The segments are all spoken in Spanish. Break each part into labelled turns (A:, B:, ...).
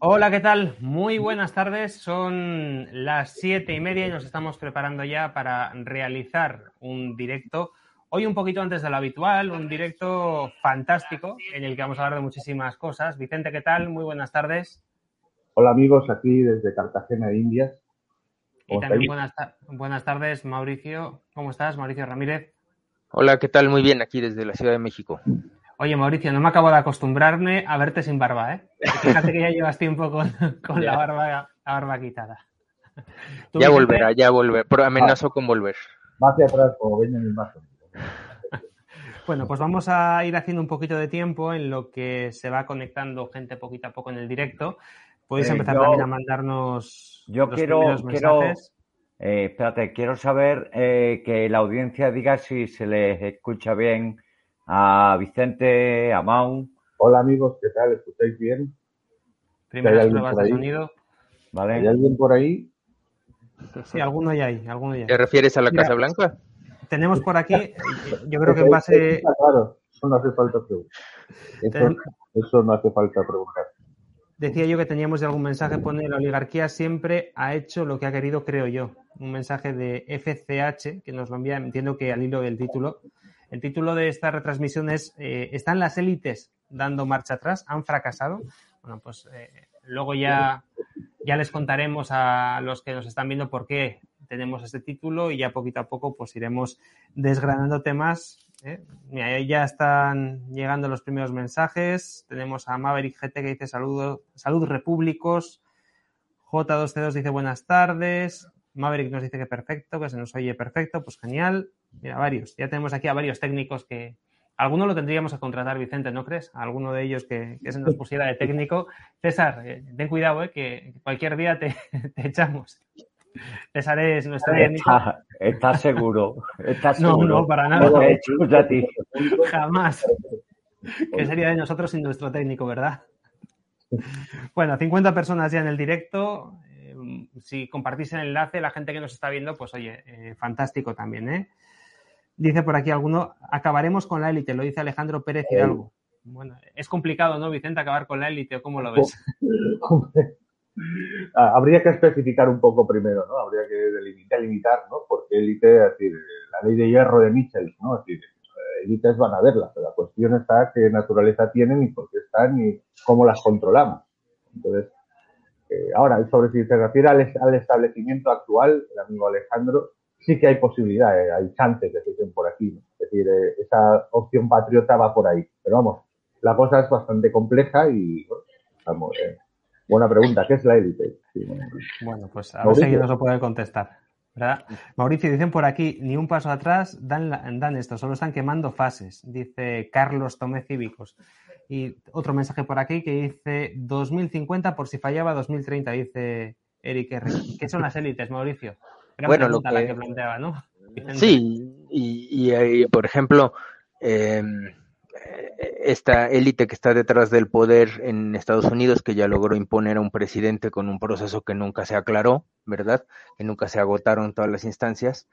A: Hola, ¿qué tal? Muy buenas tardes. Son las siete y media y nos estamos preparando ya para realizar un directo. Hoy un poquito antes de lo habitual, un directo fantástico en el que vamos a hablar de muchísimas cosas. Vicente, ¿qué tal? Muy buenas tardes.
B: Hola amigos, aquí desde Cartagena de Indias.
A: Y también buenas, buenas tardes, Mauricio. ¿Cómo estás, Mauricio Ramírez?
C: Hola, ¿qué tal? Muy bien, aquí desde la Ciudad de México.
A: Oye, Mauricio, no me acabo de acostumbrarme a verte sin barba, ¿eh? Fíjate que ya llevas tiempo con, con la, barba, la barba quitada.
C: Ya volverá, ya volverá, pero amenazo con volver.
B: Va hacia atrás como Benjamin Button.
A: Bueno, pues vamos a ir haciendo un poquito de tiempo en lo que se va conectando gente poquito a poco en el directo. Podéis
D: Eh,
A: empezar
D: yo-
A: también a mandarnos
D: Yo
A: los
D: quiero,
A: primeros
D: quiero,
A: mensajes.
D: eh, espérate, quiero saber eh, que la audiencia diga si se les escucha bien a Vicente, a Mau,
B: Hola amigos, ¿qué tal? ¿Escucháis bien?
A: Primeras
B: alguien
A: pruebas
B: por
A: de
B: ahí?
A: sonido.
B: ¿Hay alguien por ahí?
A: Sí, alguno ya hay, alguno ya.
C: ¿Te refieres a la
A: Mira.
C: Casa Blanca?
A: Tenemos por aquí, yo creo que en base,
B: claro, eso no hace falta preguntar. Eso, eso no hace falta preguntar.
A: decía yo que teníamos ya algún mensaje, pone la oligarquía siempre ha hecho lo que ha querido, creo yo. Un mensaje de FCH que nos lo envía, entiendo que al hilo del título. El título de esta retransmisión es eh, ¿Están las élites dando marcha atrás? ¿Han fracasado? Bueno, pues eh, luego ya, ya les contaremos a los que nos están viendo por qué tenemos este título y ya poquito a poco pues iremos desgranando temas. ¿eh? Ya están llegando los primeros mensajes. Tenemos a Maverick GT que dice saludos, salud repúblicos. J2C2 dice buenas tardes. Maverick nos dice que perfecto, que se nos oye perfecto, pues genial. Mira, varios. Ya tenemos aquí a varios técnicos que. Alguno lo tendríamos que contratar, Vicente, ¿no crees? A alguno de ellos que, que se nos pusiera de técnico. César, eh, ten cuidado, eh, que cualquier día te, te echamos. César es nuestro técnico.
D: Está, está seguro, está
A: No,
D: seguro.
A: no, para nada.
D: He hecho ti.
A: Jamás. ¿Qué sería de nosotros sin nuestro técnico, verdad? Bueno, 50 personas ya en el directo. Si compartís el enlace, la gente que nos está viendo, pues oye, eh, fantástico también, ¿eh? Dice por aquí alguno, acabaremos con la élite, lo dice Alejandro Pérez Hidalgo. Bueno, es complicado, ¿no, Vicente, acabar con la élite o cómo lo ves?
B: Ah, Habría que especificar un poco primero, ¿no? Habría que delimitar, ¿no? Porque élite, es decir, la ley de hierro de Mitchell, ¿no? Es decir, eh, élites van a verla, pero la cuestión está qué naturaleza tienen y por qué están y cómo las controlamos. Entonces, eh, ahora, sobre si se refiere al, al establecimiento actual, el amigo Alejandro, sí que hay posibilidades, hay chances, que se dicen por aquí. ¿no? Es decir, eh, esa opción patriota va por ahí. Pero vamos, la cosa es bastante compleja y, bueno, vamos, eh, buena pregunta, ¿qué es la élite? Sí, bueno,
A: Bueno, pues a ver si alguien nos lo puede contestar. ¿Verdad? Mauricio, dicen por aquí, ni un paso atrás dan, la- dan esto, solo están quemando fases, dice Carlos Tomé Cívicos. Y otro mensaje por aquí que dice 2050 por si fallaba 2030, dice Eric R. ¿Qué son las élites, Mauricio? Gran
C: Bueno, lo
A: pregunta la
C: que-
A: que planteaba, ¿no?
C: Sí, y, y ahí, por ejemplo, eh, esta élite que está detrás del poder en Estados Unidos, que ya logró imponer a un presidente con un proceso que nunca se aclaró, ¿verdad? Que nunca se agotaron todas las instancias.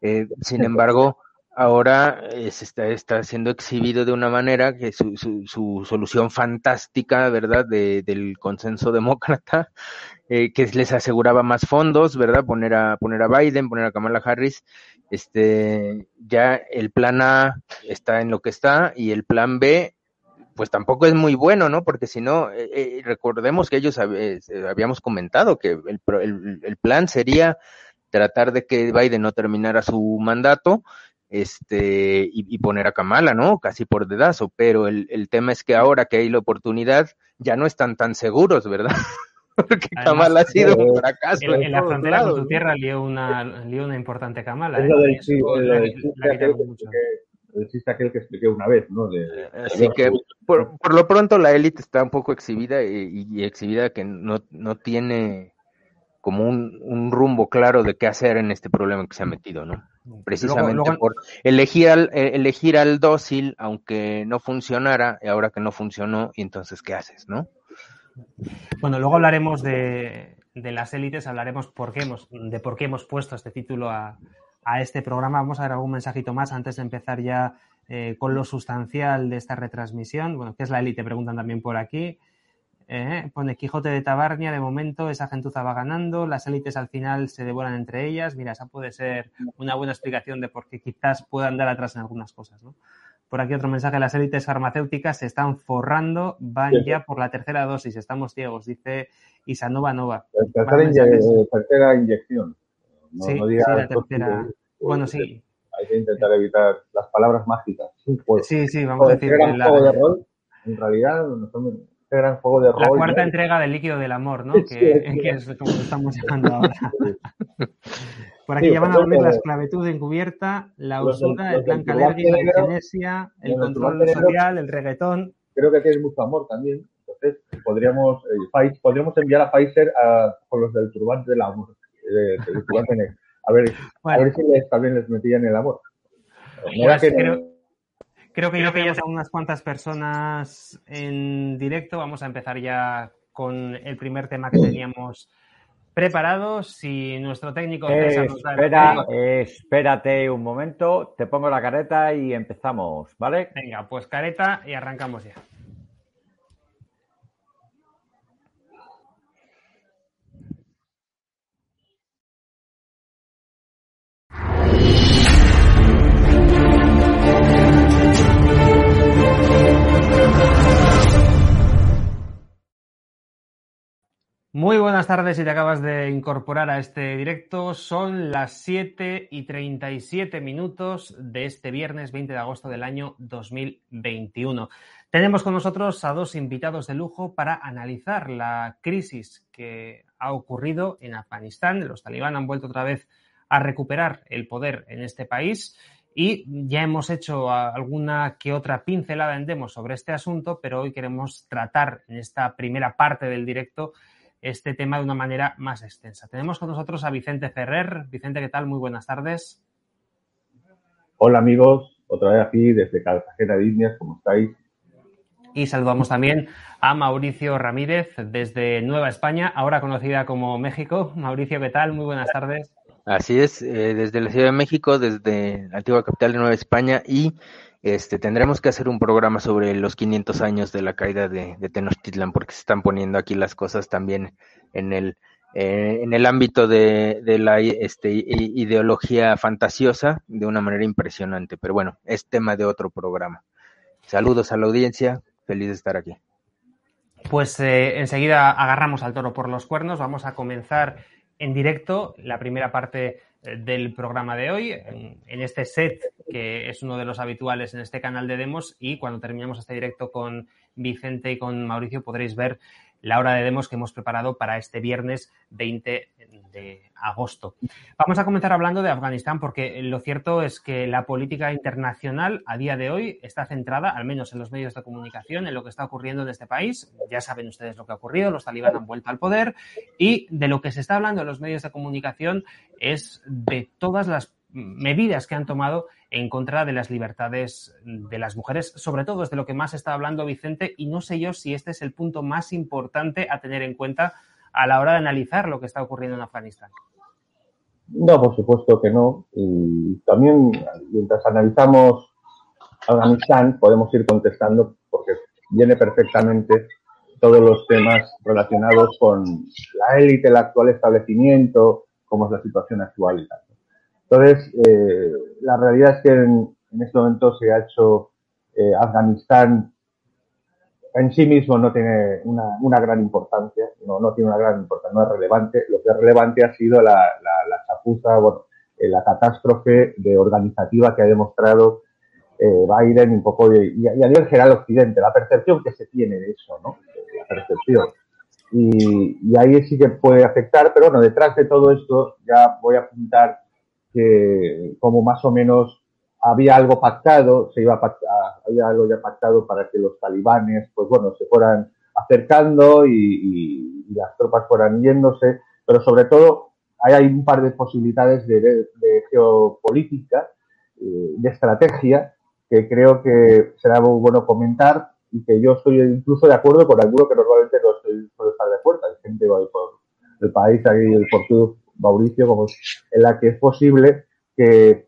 C: Eh, sin embargo, ahora eh, se está, está siendo exhibido de una manera que su, su, su solución fantástica, ¿verdad? De, del consenso demócrata, eh, que les aseguraba más fondos, ¿verdad? Poner a, poner a Biden, poner a Kamala Harris, este, ya el plan A está en lo que está y el plan B, pues tampoco es muy bueno, ¿no? Porque si no, eh, recordemos que ellos hab- habíamos comentado que el, el, el plan sería tratar de que Biden no terminara su mandato, este, y, y poner a Kamala, ¿no? Casi por dedazo, pero el, el tema es que ahora que hay la oportunidad, ya no están tan seguros, ¿verdad? Porque
A: Además,
C: Kamala ha sido un
B: eh,
C: fracaso.
A: En, en la frontera con tu tierra lió una, lió una importante Camala.
B: Es
A: ¿eh?
B: lo del sí, chiste aquel que existe aquel que expliqué una vez, ¿no? De,
C: Así que por, por, lo pronto la élite está un poco exhibida y, y exhibida que no, no tiene como un, un, rumbo claro de qué hacer en este problema que se ha metido, ¿no? Precisamente luego, luego... por elegir al, eh, elegir al dócil, aunque no funcionara, y ahora que no funcionó, y entonces, ¿qué haces, no?
A: Bueno, luego hablaremos de, de las élites, hablaremos por qué hemos, de por qué hemos puesto este título a, a este programa. Vamos a ver algún mensajito más antes de empezar ya eh, con lo sustancial de esta retransmisión. Bueno, ¿qué es la élite? Preguntan también por aquí. Eh, pone Quijote de Tabarnia, de momento esa gentuza va ganando, las élites al final se devoran entre ellas. Mira, esa puede ser una buena explicación de por qué quizás puedan dar atrás en algunas cosas, ¿no? Por aquí otro mensaje, las élites farmacéuticas se están forrando, van sí, ya por la tercera dosis, estamos ciegos, dice Isanova Nova.
B: La tercera, inye tercera inyección.
A: No, sí, no diga sí, la tercera. Que, bueno, sí.
B: Hay que intentar evitar las palabras mágicas.
A: Sí, sí, vamos a decir.
B: Gran la... juego de rol, en realidad, no son este gran juego de rol.
A: La cuarta ¿no? entrega del líquido del amor, ¿no? Que, sí, que es como lo estamos llamando ahora. Por aquí ya van a volver la esclavitud encubierta, la usura, el plan Calergi, la eugenesia, el control social, el reggaetón.
B: Creo que tienes mucho amor también. Entonces, podríamos, eh, podríamos enviar a Pfizer a, con los del turbante del amor. Eh, del turbante negro. A ver, bueno. a ver si les, también les metían el amor.
A: Pues que creo, no... creo, que ya tenemos a unas cuantas personas en directo. Vamos a empezar ya con el primer tema que teníamos preparado. Si nuestro técnico
D: eh, espera, eh, espérate un momento, te pongo la careta y empezamos, ¿vale?
A: Venga, pues careta y arrancamos ya. Muy buenas tardes si te acabas de incorporar a este directo. Son las 7 y 37 minutos de este viernes 20 de agosto del año 2021. Tenemos con nosotros a dos invitados de lujo para analizar la crisis que ha ocurrido en Afganistán. Los talibán han vuelto otra vez a recuperar el poder en este país y ya hemos hecho alguna que otra pincelada en demo sobre este asunto, pero hoy queremos tratar en esta primera parte del directo este tema de una manera más extensa. Tenemos con nosotros a Vicente Ferrer. Vicente, ¿qué tal? Muy buenas tardes.
B: Hola amigos, otra vez aquí desde Cartagena de Indias, ¿cómo estáis?
A: Y saludamos también a Mauricio Ramírez desde Nueva España, ahora conocida como México. Mauricio, ¿qué tal? Muy buenas tardes.
C: Así es, eh, desde la Ciudad de México, desde la antigua capital de Nueva España y este, tendremos que hacer un programa sobre los 500 años de la caída de, de Tenochtitlan, porque se están poniendo aquí las cosas también en el, eh, en el ámbito de, de la este, ideología fantasiosa de una manera impresionante. Pero bueno, es tema de otro programa. Saludos a la audiencia, feliz de estar aquí.
A: Pues eh, enseguida agarramos al toro por los cuernos, vamos a comenzar en directo la primera parte del programa de hoy, en, este set que es uno de los habituales en este canal de demos y cuando terminemos este directo con Vicente y con Mauricio podréis ver la hora de demos que hemos preparado para este viernes 20 de agosto. Vamos a comenzar hablando de Afganistán porque lo cierto es que la política internacional a día de hoy está centrada, al menos en los medios de comunicación, en lo que está ocurriendo en este país. Ya saben ustedes lo que ha ocurrido, los talibán han vuelto al poder y de lo que se está hablando en los medios de comunicación es de todas las medidas que han tomado en contra de las libertades de las mujeres. Sobre todo es de lo que más está hablando Vicente y no sé yo si este es el punto más importante a tener en cuenta a la hora de analizar lo que está ocurriendo en Afganistán.
B: No, por supuesto que no. Y también mientras analizamos Afganistán podemos ir contestando porque viene perfectamente todos los temas relacionados con la élite, el actual establecimiento, cómo es la situación actual y tal. Entonces, eh, la realidad es que en, en, este momento se ha hecho eh, Afganistán en sí mismo no tiene una, gran importancia, no, no, tiene una gran importancia, no es relevante. Lo que es relevante ha sido la, la, la chapuza, eh, la catástrofe de organizativa que ha demostrado eh, Biden un poco y, a nivel general Occidente, la percepción que se tiene de eso, ¿no? La percepción. Y, y ahí sí que puede afectar, pero bueno, detrás de todo esto ya voy a apuntar que como más o menos había algo pactado, se iba a había algo ya pactado para que los talibanes, pues bueno, se fueran acercando y, las tropas fueran yéndose, pero sobre todo hay, un par de posibilidades de, geopolítica, eh, de estrategia, que creo que será muy bueno comentar y que yo estoy incluso de acuerdo con alguno que normalmente no suele estar de acuerdo. Hay gente por el país, ahí el portugués Mauricio, como en la que es posible que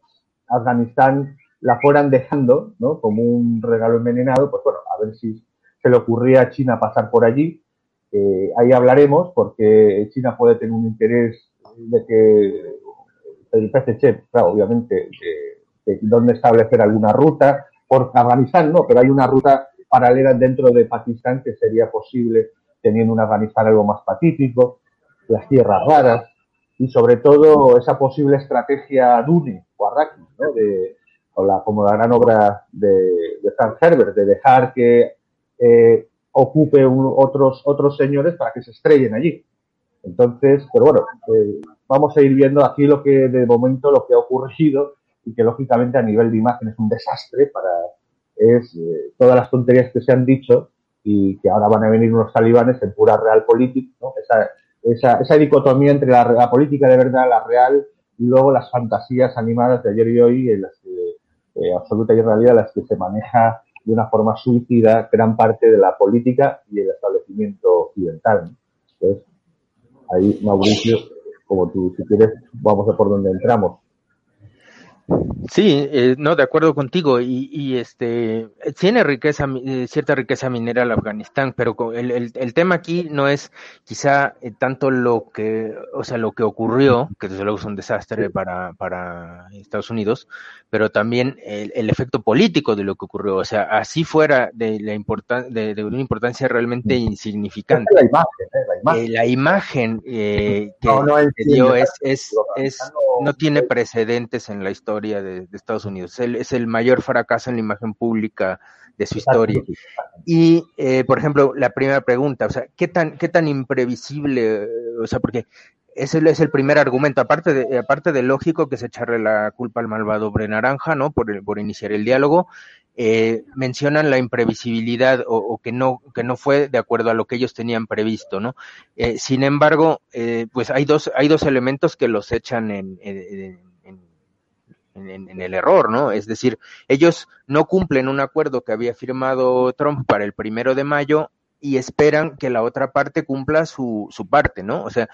B: Afganistán la fueran dejando, ¿no? Como un regalo envenenado, pues bueno, a ver si se le ocurría a China pasar por allí. Eh, ahí hablaremos, porque China puede tener un interés de que el PCC, claro, obviamente, de, dónde establecer alguna ruta, por Afganistán no, pero hay una ruta paralela dentro de Pakistán que sería posible teniendo un Afganistán algo más pacífico, las tierras raras y sobre todo esa posible estrategia Dune o Arraki, ¿no? de, la, como la gran obra de, de Frank Herbert, de dejar que eh, ocupe otros, otros señores para que se estrellen allí. Entonces, pero bueno, eh, vamos a ir viendo aquí lo que de momento lo que ha ocurrido y que lógicamente a nivel de imagen es un desastre para es eh, todas las tonterías que se han dicho y que ahora van a venir unos talibanes en pura real política, ¿no? esa, esa, esa, dicotomía entre la, política de verdad, la real, y luego las fantasías animadas de ayer y hoy en las que eh, absoluta y realidad las que se maneja de una forma suicida gran parte de la política y el establecimiento occidental. Entonces, ahí, Mauricio, como tú, si quieres, vamos a por donde entramos.
C: Sí, eh, no, de acuerdo contigo. Y, y este tiene riqueza, eh, cierta riqueza minera el Afganistán, pero el, el, el tema aquí no es quizá eh, tanto lo que, o sea, lo que ocurrió, que desde luego es un desastre para, para Estados Unidos, pero también el, el efecto político de lo que ocurrió. O sea, así fuera de la importan de, de, una importancia realmente insignificante.
B: La imagen, la imagen.
C: la imagen que, dio es, es, es, no tiene precedentes en la historia de, Estados Unidos. Es el, mayor fracaso en la imagen pública de su historia. Y, eh, por ejemplo, la primera pregunta, o sea, ¿qué tan, qué tan imprevisible, eh, o sea, porque ese es el primer argumento, aparte de, aparte de lógico que se echarle la culpa al malvado Bre Naranja, ¿no? Por, por iniciar el diálogo, eh, mencionan la imprevisibilidad o, que no que no fue de acuerdo a lo que ellos tenían previsto, ¿no? sin embargo, pues hay dos hay dos elementos que los echan en, en, el error, ¿no? Es decir, ellos no cumplen un acuerdo que había firmado Trump para el primero de mayo y esperan que la otra parte cumpla su, su parte, ¿no? O sea,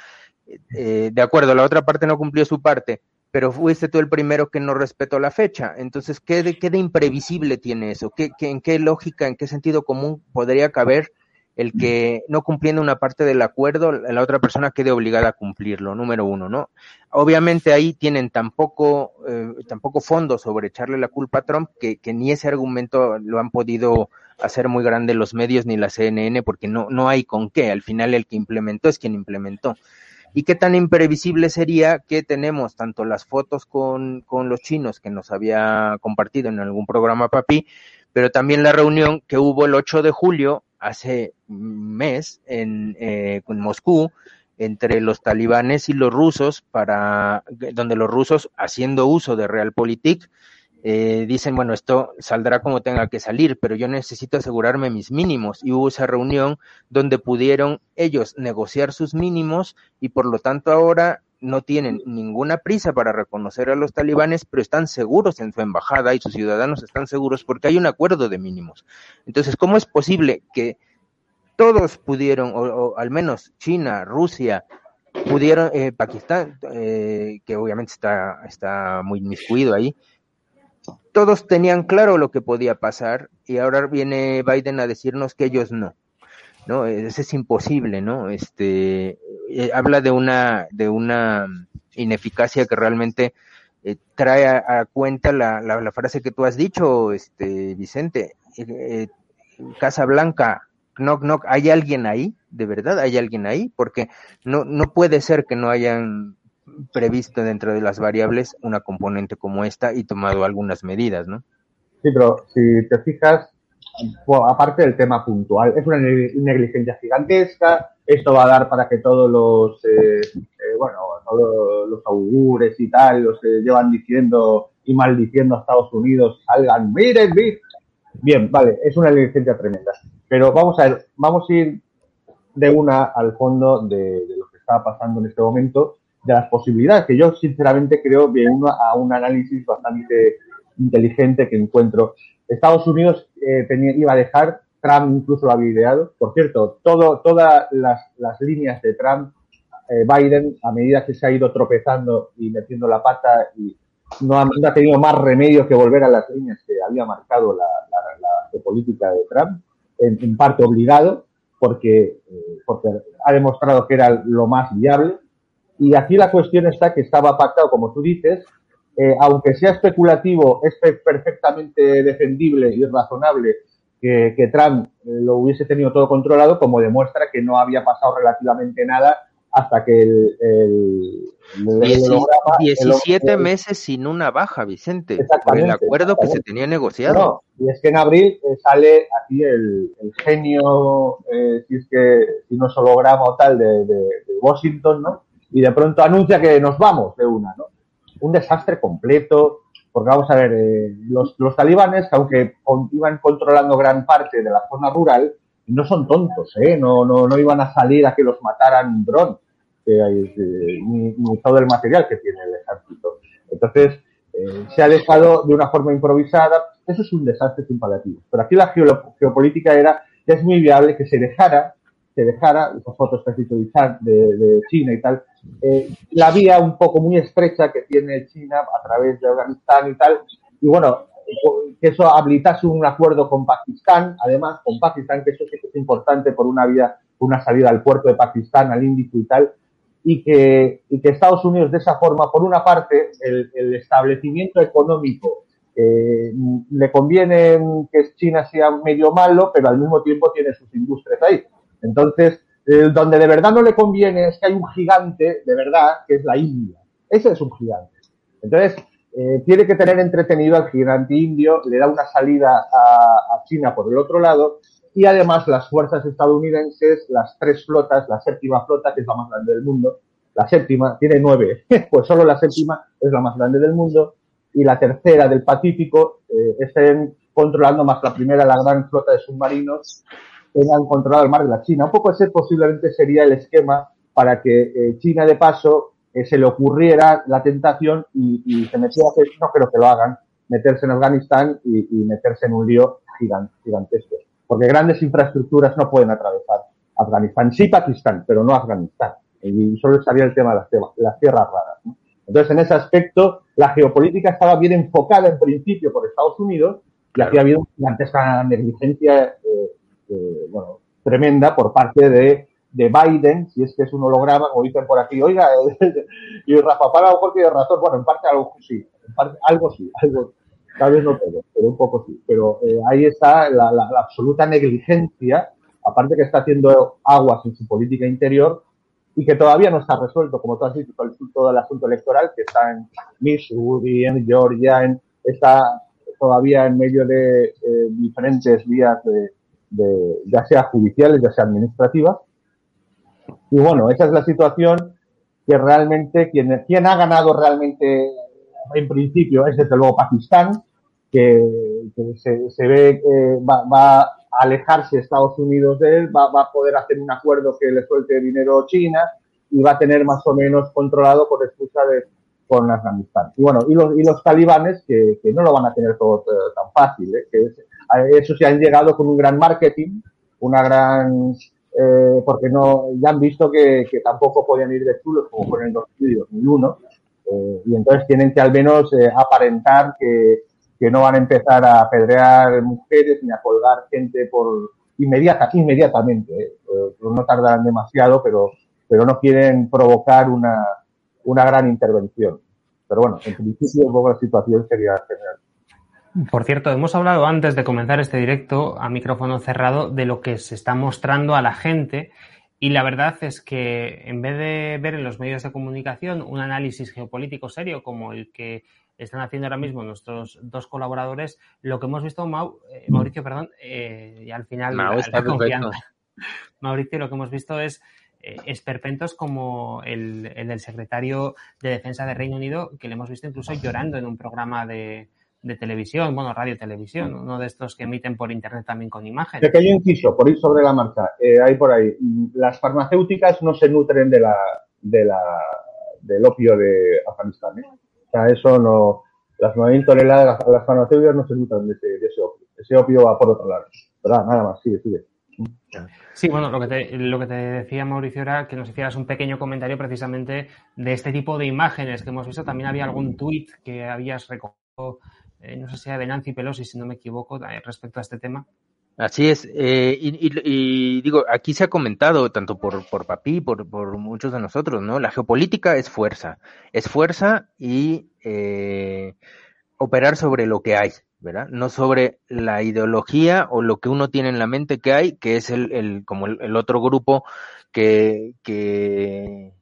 C: eh, de acuerdo, la otra parte no cumplió su parte, pero fuiste tú el primero que no respetó la fecha. Entonces, ¿qué de, qué de imprevisible tiene eso? ¿Qué, qué, ¿En qué lógica, en qué sentido común podría caber el que no cumpliendo una parte del acuerdo, la otra persona quede obligada a cumplirlo, número uno, ¿no? Obviamente ahí tienen tampoco, eh, tampoco fondo sobre echarle la culpa a Trump, que, que, ni ese argumento lo han podido hacer muy grande los medios ni la CNN, porque no, no hay con qué, al final el que implementó es quien implementó. Y qué tan imprevisible sería que tenemos tanto las fotos con, con los chinos que nos había compartido en algún programa Papi, pero también la reunión que hubo el 8 de julio hace un mes en, eh, en Moscú entre los talibanes y los rusos para donde los rusos haciendo uso de Realpolitik eh, dicen bueno esto saldrá como tenga que salir pero yo necesito asegurarme mis mínimos y hubo esa reunión donde pudieron ellos negociar sus mínimos y por lo tanto ahora no tienen ninguna prisa para reconocer a los talibanes, pero están seguros en su embajada y sus ciudadanos están seguros porque hay un acuerdo de mínimos. Entonces, ¿cómo es posible que todos pudieron, o, al menos China, Rusia, pudieron, eh, Pakistán, eh, que obviamente está, está muy inmiscuido ahí, todos tenían claro lo que podía pasar y ahora viene Biden a decirnos que ellos no. ¿No? Eso es imposible, ¿no? Este, eh, habla de una, de una ineficacia que realmente eh, trae a, cuenta la, la, frase que tú has dicho, este, Vicente, eh, Casa Blanca, knock knock, ¿hay alguien ahí? ¿De verdad hay alguien ahí? Porque no, no puede ser que no hayan previsto dentro de las variables una componente como esta y tomado algunas medidas, ¿no?
B: Sí, pero si te fijas, aparte del tema puntual, es una negligencia gigantesca, esto va a dar para que todos los, eh, eh, bueno, todos los augures y tal, los que llevan diciendo y maldiciendo a Estados Unidos, salgan, miren, miren. Bien, vale, es una negligencia tremenda. Pero vamos a ver, vamos a ir de una al fondo de, lo que está pasando en este momento, de las posibilidades, que yo sinceramente creo que uno a un análisis bastante inteligente que encuentro. Estados Unidos eh, tenía, iba a dejar, Trump incluso lo había ideado. Por cierto, todas las, las líneas de Trump eh, Biden, a medida que se ha ido tropezando y metiendo la pata y no ha, tenido más remedio que volver a las líneas que había marcado la, política de Trump, en, parte obligado, porque, eh, porque ha demostrado que era lo más viable. Y aquí la cuestión está que estaba pactado, como tú dices, eh, aunque sea especulativo, es perfectamente defendible y razonable que, que Trump lo hubiese tenido todo controlado, como demuestra que no había pasado relativamente nada hasta que el, el,
C: 17 meses sin una baja, Vicente, por el acuerdo que se tenía negociado.
B: y es que en abril eh, sale aquí el, genio, eh, si es que si no es holograma o tal, de, de, Washington, ¿no? Y de pronto anuncia que nos vamos de una, ¿no? Un desastre completo, porque vamos a ver, eh, los, talibanes, aunque iban controlando gran parte de la zona rural, no son tontos, ¿eh? No, no, no iban a salir a que los mataran un dron, ni, todo el material que tiene el ejército. Entonces, eh, se ha dejado de una forma improvisada. Eso es un desastre sin paliativos. Pero aquí la geopolítica era que es muy viable que se dejara, se dejara, esas fotos que has dicho de China y tal, eh, la vía un poco muy estrecha que tiene China a través de Afganistán y tal. Y bueno, que eso habilitase un acuerdo con Pakistán, además con Pakistán, que eso sí que es importante por una vía, una salida al puerto de Pakistán, al Índico y tal, y que, y que Estados Unidos de esa forma, por una parte, el, establecimiento económico eh, le conviene que China sea medio malo, pero al mismo tiempo tiene sus industrias ahí. Entonces, donde de verdad no le conviene es que hay un gigante, de verdad, que es la India. Ese es un gigante. Entonces, eh, tiene que tener entretenido al gigante indio, le da una salida a, China por el otro lado y además las fuerzas estadounidenses, las tres flotas, la séptima flota, que es la más grande del mundo, la séptima tiene nueve, pues solo la séptima es la más grande del mundo y la tercera del Pacífico eh, estén controlando más la primera, la gran flota de submarinos, tengan controlado el mar de la China. Un poco ese posiblemente sería el esquema para que eh, China de paso se le ocurriera la tentación y, se metiera hacer, no creo que lo hagan, meterse en Afganistán y, meterse en un lío gigantesco. Porque grandes infraestructuras no pueden atravesar Afganistán. Sí Pakistán, pero no Afganistán. Y solo estaría el tema de las, las tierras raras. Entonces, en ese aspecto, la geopolítica estaba bien enfocada en principio por Estados Unidos y aquí ha habido una gigantesca negligencia eh, eh, bueno, tremenda por parte de de Biden, si es que es un holograma, como dicen por aquí, oiga, y Rafa Para a lo mejor tiene razón, bueno, en parte algo sí, en parte, algo sí, algo, tal vez no todo, pero un poco sí, pero eh, ahí está la, la, absoluta negligencia, aparte que está haciendo aguas en su política interior y que todavía no está resuelto, como tú has dicho, todo el asunto electoral que está en Missouri, en Georgia, en, está todavía en medio de eh, diferentes vías de, de, ya sea judiciales, ya sea administrativas, y bueno, esa es la situación que realmente quien, quien ha ganado realmente en principio es desde luego Pakistán, que, se, ve que va, a alejarse Estados Unidos de él, va, a poder hacer un acuerdo que le suelte dinero China y va a tener más o menos controlado por excusa de con Afganistán. Y bueno, y los, y los talibanes que, no lo van a tener todo, tan fácil, ¿eh? que eso se han llegado con un gran marketing, una gran eh, porque no ya han visto que, tampoco podían ir de chulos como fueron en 2001, eh, y entonces tienen que al menos eh, aparentar que, que, no van a empezar a apedrear mujeres ni a colgar gente por inmediata, inmediatamente. Eh, no tardarán demasiado, pero, pero no quieren provocar una, una gran intervención. Pero bueno, en principio un poco la situación sería general.
A: Por cierto, hemos hablado antes de comenzar este directo a micrófono cerrado de lo que se está mostrando a la gente y la verdad es que en vez de ver en los medios de comunicación un análisis geopolítico serio como el que están haciendo ahora mismo nuestros dos colaboradores, lo que hemos visto, eh, Mauricio, perdón, eh, y al final
C: Mau está
A: Mauricio, lo que hemos visto es eh, esperpentos como el, del secretario de Defensa de Reino Unido, que le hemos visto incluso llorando en un programa de, televisión, bueno, radio televisión, uno de estos que emiten por internet también con imágenes.
B: Pequeño inciso, por ir sobre la marcha, eh, ahí por ahí. Las farmacéuticas no se nutren de la, de la, del opio de Afganistán. ¿eh? O sea, eso no. Las 9.000 toneladas, las farmacéuticas no se nutren de ese, de ese opio. Ese opio va por otro lado. ¿Verdad? Nada más, sigue, sigue.
A: Sí, bueno, lo que, te, lo que te decía Mauricio era que nos hicieras un pequeño comentario precisamente de este tipo de imágenes que hemos visto. También había algún tuit que habías recogido, eh, no sé si era de Nancy Pelosi, si no me equivoco, eh, respecto a este tema.
C: Así es, eh, y, digo, aquí se ha comentado tanto por, por Papi, por, por muchos de nosotros, ¿no? La geopolítica es fuerza, es fuerza y operar sobre lo que hay, ¿verdad? No sobre la ideología o lo que uno tiene en la mente que hay, que es el, el como el, otro grupo que, que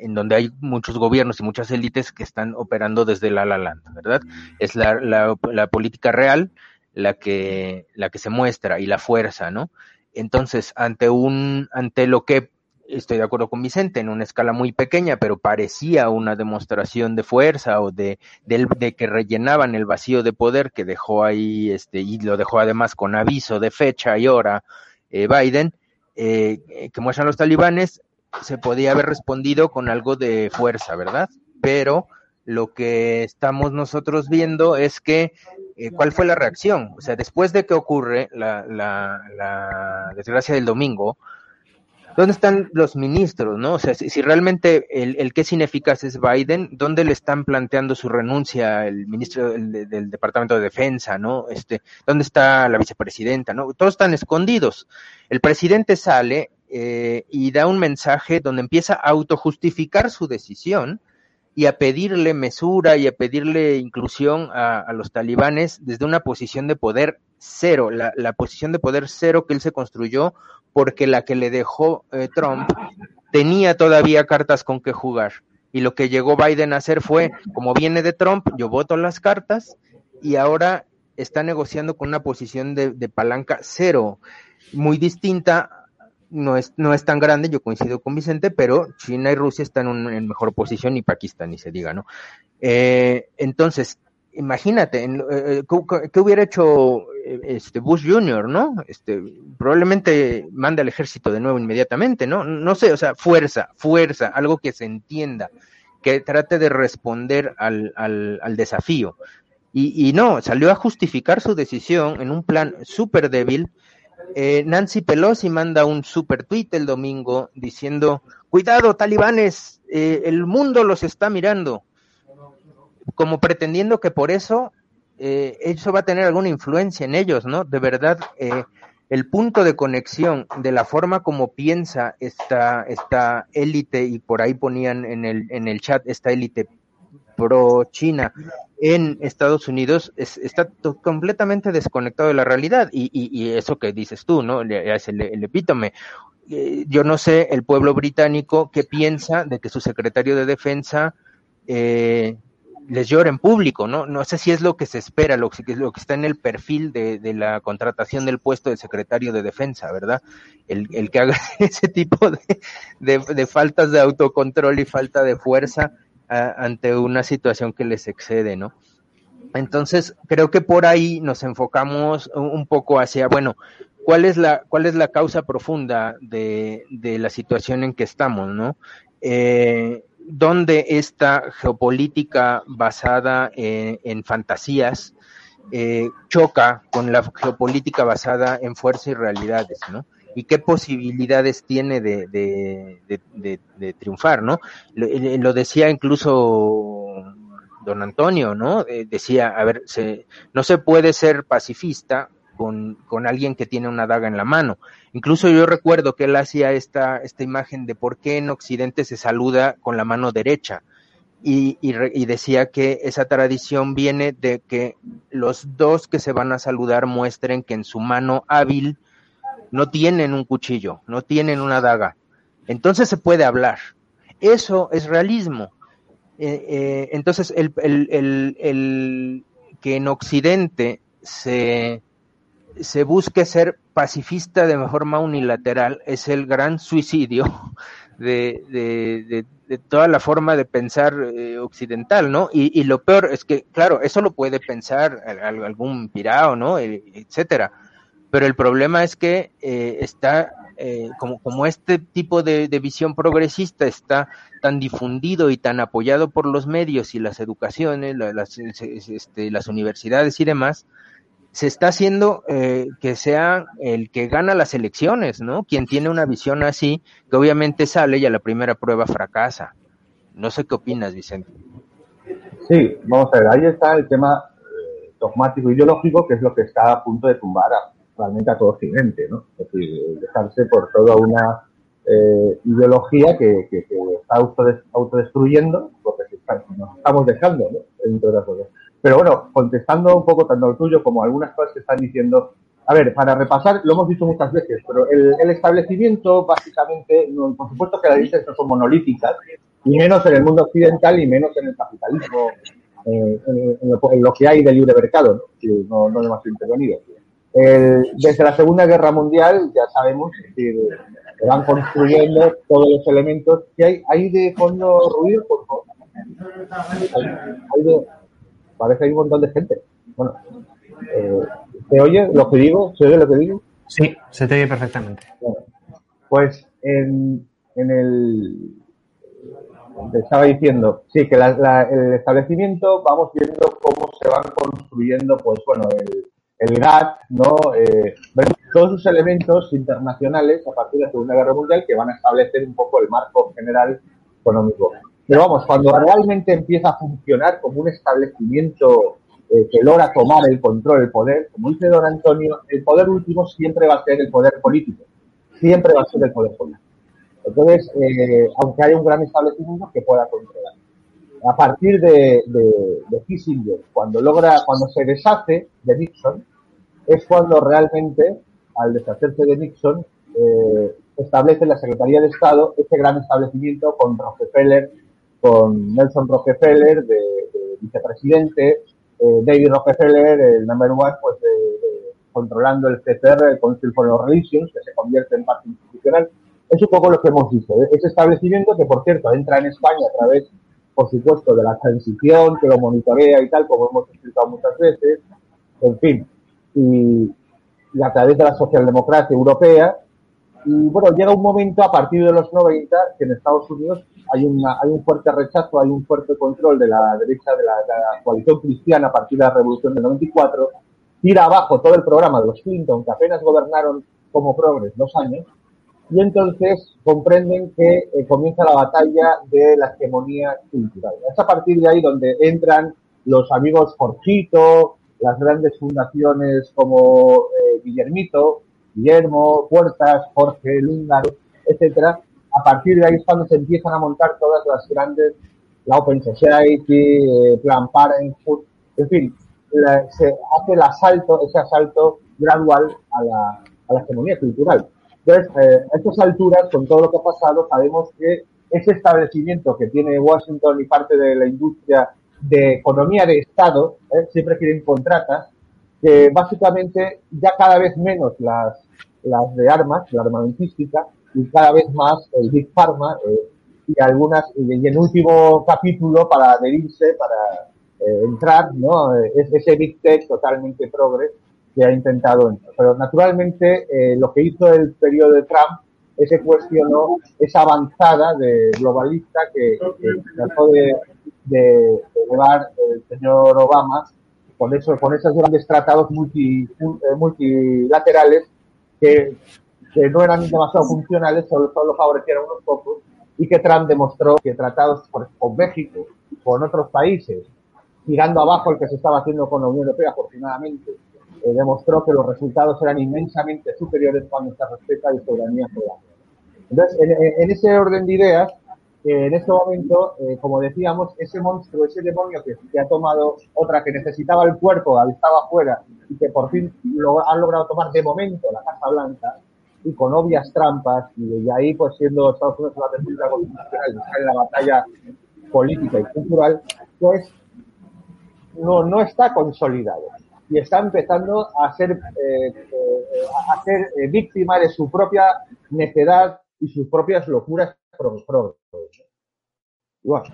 C: en donde hay muchos gobiernos y muchas élites que están operando desde la la land, ¿verdad? Es la, la, política real la que, la que se muestra y la fuerza, ¿no? Entonces, ante un, ante lo que estoy de acuerdo con Vicente, en una escala muy pequeña, pero parecía una demostración de fuerza o de, de, que rellenaban el vacío de poder que dejó ahí, este, y lo dejó además con aviso de fecha y hora eh, Biden, eh, que muestran los talibanes, se podía haber respondido con algo de fuerza, ¿verdad? Pero lo que estamos nosotros viendo es que, eh, ¿cuál fue la reacción? O sea, después de que ocurre la, la, la desgracia del domingo, ¿Dónde están los ministros, no? O sea, si, realmente el, el, que es ineficaz es Biden, ¿dónde le están planteando su renuncia el ministro del, Departamento de Defensa, no? Este, ¿dónde está la vicepresidenta, no? Todos están escondidos. El presidente sale eh, y da un mensaje donde empieza a autojustificar su decisión y a pedirle mesura y a pedirle inclusión a, los talibanes desde una posición de poder cero, la, la, posición de poder cero que él se construyó porque la que le dejó eh, Trump tenía todavía cartas con que jugar. Y lo que llegó Biden a hacer fue, como viene de Trump, yo voto las cartas y ahora está negociando con una posición de, palanca cero, muy distinta, no es, no es tan grande, yo coincido con Vicente, pero China y Rusia están en, mejor posición y Pakistán, ni se diga, ¿no? Eh, entonces, imagínate, eh, eh, ¿qué, hubiera hecho este Bush Jr., ¿no? Este, probablemente manda al ejército de nuevo inmediatamente, ¿no? No sé, o sea, fuerza, fuerza, algo que se entienda, que trate de responder al, al, al desafío. Y, y, no, salió a justificar su decisión en un plan súper débil. Nancy Pelosi manda un super tweet el domingo diciendo, cuidado, talibanes, el mundo los está mirando como pretendiendo que por eso eh, eso va a tener alguna influencia en ellos, ¿no? De verdad, eh, el punto de conexión de la forma como piensa esta, esta élite, y por ahí ponían en el, en el chat esta élite pro China en Estados Unidos es, está completamente desconectado de la realidad y, y, eso que dices tú, ¿no? Es el, el epítome. Eh, yo no sé el pueblo británico qué piensa de que su secretario de defensa eh, les llora en público, ¿no? No sé si es lo que se espera, lo que, lo que está en el perfil de, de la contratación del puesto de secretario de defensa, ¿verdad? El, el que haga ese tipo de, de, de, faltas de autocontrol y falta de fuerza ante una situación que les excede, ¿no? Entonces, creo que por ahí nos enfocamos un poco hacia, bueno, ¿cuál es la, cuál es la causa profunda de, de la situación en que estamos, ¿no? Eh, donde esta geopolítica basada en, fantasías eh, choca con la geopolítica basada en fuerza y realidades, ¿no? Y qué posibilidades tiene de, de, triunfar, ¿no? Lo, decía incluso don Antonio, ¿no? Eh, decía, a ver, se, no se puede ser pacifista con, con alguien que tiene una daga en la mano. Incluso yo recuerdo que él hacía esta, esta imagen de por qué en Occidente se saluda con la mano derecha. Y, y, decía que esa tradición viene de que los dos que se van a saludar muestren que en su mano hábil no tienen un cuchillo, no tienen una daga. Entonces se puede hablar. Eso es realismo. Eh, eh, entonces, el, el, el, el, que en Occidente se, se busque ser pacifista de forma unilateral es el gran suicidio de, de, de, toda la forma de pensar eh, occidental, ¿no? Y, y, lo peor es que, claro, eso lo puede pensar algún pirao, ¿no? E, etcétera. Pero el problema es que eh, está, eh, como, como este tipo de, visión progresista está tan difundido y tan apoyado por los medios y las educaciones, las, este, las universidades y demás, se está haciendo eh, que sea el que gana las elecciones, ¿no? Quien tiene una visión así, que obviamente sale y a la primera prueba fracasa. No sé qué opinas, Vicente.
B: Sí, vamos a ver, ahí está el tema eh, dogmático ideológico, que es lo que está a punto de tumbar a, realmente a todo Occidente, ¿no? Es decir, dejarse por toda una eh, ideología que, que, que está autodestruyendo, porque nos estamos dejando, ¿no? Entre otras cosas. Pero bueno, contestando un poco tanto al tuyo como algunas cosas que están diciendo, a ver, para repasar, lo hemos dicho muchas veces, pero el, establecimiento, básicamente, no, por supuesto que las dices no son monolíticas, y menos en el mundo occidental y menos en el capitalismo, eh, en, lo, en, lo, que hay de libre mercado, ¿no? que no, no demasiado intervenido. El, desde la Segunda Guerra Mundial, ya sabemos que, que van construyendo todos los elementos que hay. ¿Hay de fondo ruido, por favor? Hay de, parece que hay un montón de gente. Bueno, eh, ¿se oye lo que digo? ¿Se oye lo que digo?
A: Sí, se te oye perfectamente.
B: Bueno, pues en, en el te estaba diciendo, sí, que la, la, el establecimiento vamos viendo cómo se van construyendo, pues bueno, el, el GATT, ¿no? Eh, todos sus elementos internacionales a partir de la Segunda Guerra Mundial que van a establecer un poco el marco general económico. Pero vamos, cuando realmente empieza a funcionar como un establecimiento eh, que logra tomar el control, el poder, como dice don Antonio, el poder último siempre va a ser el poder político. Siempre va a ser el poder político. Entonces, eh, aunque haya un gran establecimiento que pueda controlar. A partir de, de, de Kissinger, cuando logra, cuando se deshace de Nixon, es cuando realmente, al deshacerse de Nixon, eh, establece la Secretaría de Estado ese gran establecimiento con Rockefeller, con Nelson Rockefeller de, de vicepresidente, eh, David Rockefeller, el number one, pues controlando el CPR, el Council for Relations, que se convierte en parte institucional. Es un poco lo que hemos visto. ¿eh? Ese establecimiento que, por cierto, entra en España a través, por supuesto, de la transición, que lo monitorea y tal, como hemos explicado muchas veces. En fin, y, y a través de la socialdemocracia europea. Y bueno, llega un momento a partir de los 90 que en Estados Unidos hay, una, hay un fuerte rechazo, hay un fuerte control de la derecha, de la, de la coalición cristiana a partir de la revolución del 94, tira abajo todo el programa de los Clinton, que apenas gobernaron como progres dos años, y entonces comprenden que eh, comienza la batalla de la hegemonía cultural. Es a partir de ahí donde entran los amigos Jorgito, las grandes fundaciones como eh, Guillermito, Guillermo, Puertas, Jorge, Lúngaro, etcétera. A partir de ahí es cuando se empiezan a montar todas las grandes, la Open Society, eh, Plan Parenthood, en fin, la, se hace el asalto, ese asalto gradual a la, a la hegemonía cultural. Entonces, eh, a estas alturas, con todo lo que ha pasado, sabemos que ese establecimiento que tiene Washington y parte de la industria de economía de Estado, ¿eh? siempre quieren contratas, que básicamente ya cada vez menos las, las de armas, la armamentística, y cada vez más el Big Pharma, eh, y algunas, y en último capítulo para adherirse, para eh, entrar, ¿no? Es ese Big Tech totalmente progre que ha intentado. Pero naturalmente eh, lo que hizo el periodo de Trump ese cuestionó esa avanzada de globalista que, que trató de, de, llevar el señor Obama con eso, con esos grandes tratados multi, multilaterales que, que, no eran demasiado funcionales, solo, solo favorecieron unos pocos, y que Trump demostró que tratados por, con México, con otros países, tirando abajo el que se estaba haciendo con la Unión Europea, afortunadamente, eh, demostró que los resultados eran inmensamente superiores cuando se respeta la soberanía soberana. Entonces, en, en, ese orden de ideas, eh, en este momento, eh, como decíamos, ese monstruo, ese demonio que, ha tomado otra que necesitaba el cuerpo, estaba afuera, y que por fin lo han logrado tomar de momento la Casa Blanca, y con obvias trampas, y ahí, pues siendo Estados Unidos la República Constitucional, en la batalla política y cultural, pues no, no está consolidado. Y está empezando a ser, eh, eh, a ser eh, víctima de su propia necedad y sus propias locuras pro, bueno,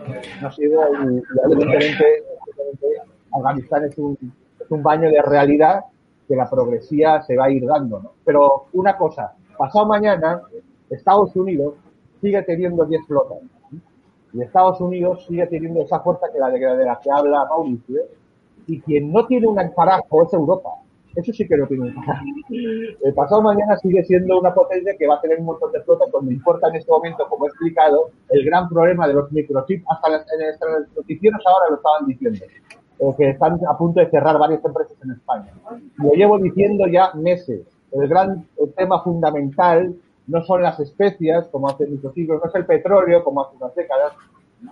B: no sido, y, evidentemente, Afganistán es un, es un baño de realidad que la progresía se va a ir dando, ¿no? Pero una cosa, pasado mañana, Estados Unidos sigue teniendo 10 flotas. Y Estados Unidos sigue teniendo esa fuerza que la de, de la que habla Mauricio, y quien no tiene un amparajo es Europa. Eso sí que no tiene un amparajo. El pasado mañana sigue siendo una potencia que va a tener un montón de flotas cuando importa en este momento, como he explicado, el gran problema de los microchips. Hasta las, en los noticieros ahora lo estaban diciendo, eh, que están a punto de cerrar varias empresas en España. Lo llevo diciendo ya meses. El gran el tema fundamental no son las especias, como hace muchos siglos, no es el petróleo, como hace unas décadas,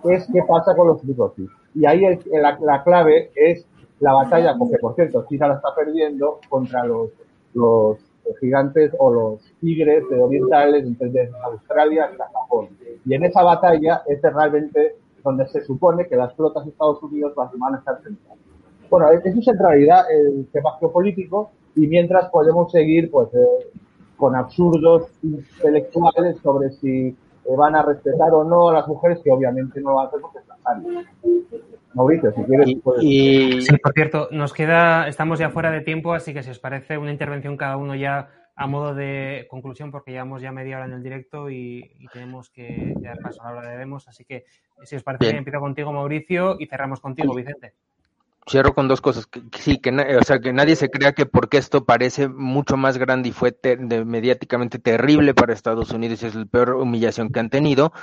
B: es qué pasa con los microchips. Y ahí es, la, la clave es la batalla, porque por cierto, China la está perdiendo contra los, los gigantes o los tigres de orientales desde Australia hasta Japón. Y en esa batalla es realmente donde se supone que las flotas de Estados Unidos van a estar centradas. Bueno, eso es en realidad el tema geopolítico y mientras podemos seguir pues eh, con absurdos intelectuales sobre si eh, van a respetar o no a las mujeres, que obviamente no lo hacer porque están. Mauricio, si quieres. Puedes...
A: Y... Sí, por cierto, nos queda, estamos ya fuera de tiempo, así que si os parece una intervención cada uno ya a modo de conclusión, porque llevamos ya media hora en el directo y, y tenemos que dar paso a la hora de demos, así que si os parece, bien. empiezo contigo, Mauricio, y cerramos contigo, Vicente
C: cierro con dos cosas. Que, sí, que, o sea, que nadie se crea que porque esto parece mucho más grande y fue mediáticamente terrible para Estados Unidos y es la peor humillación que han tenido,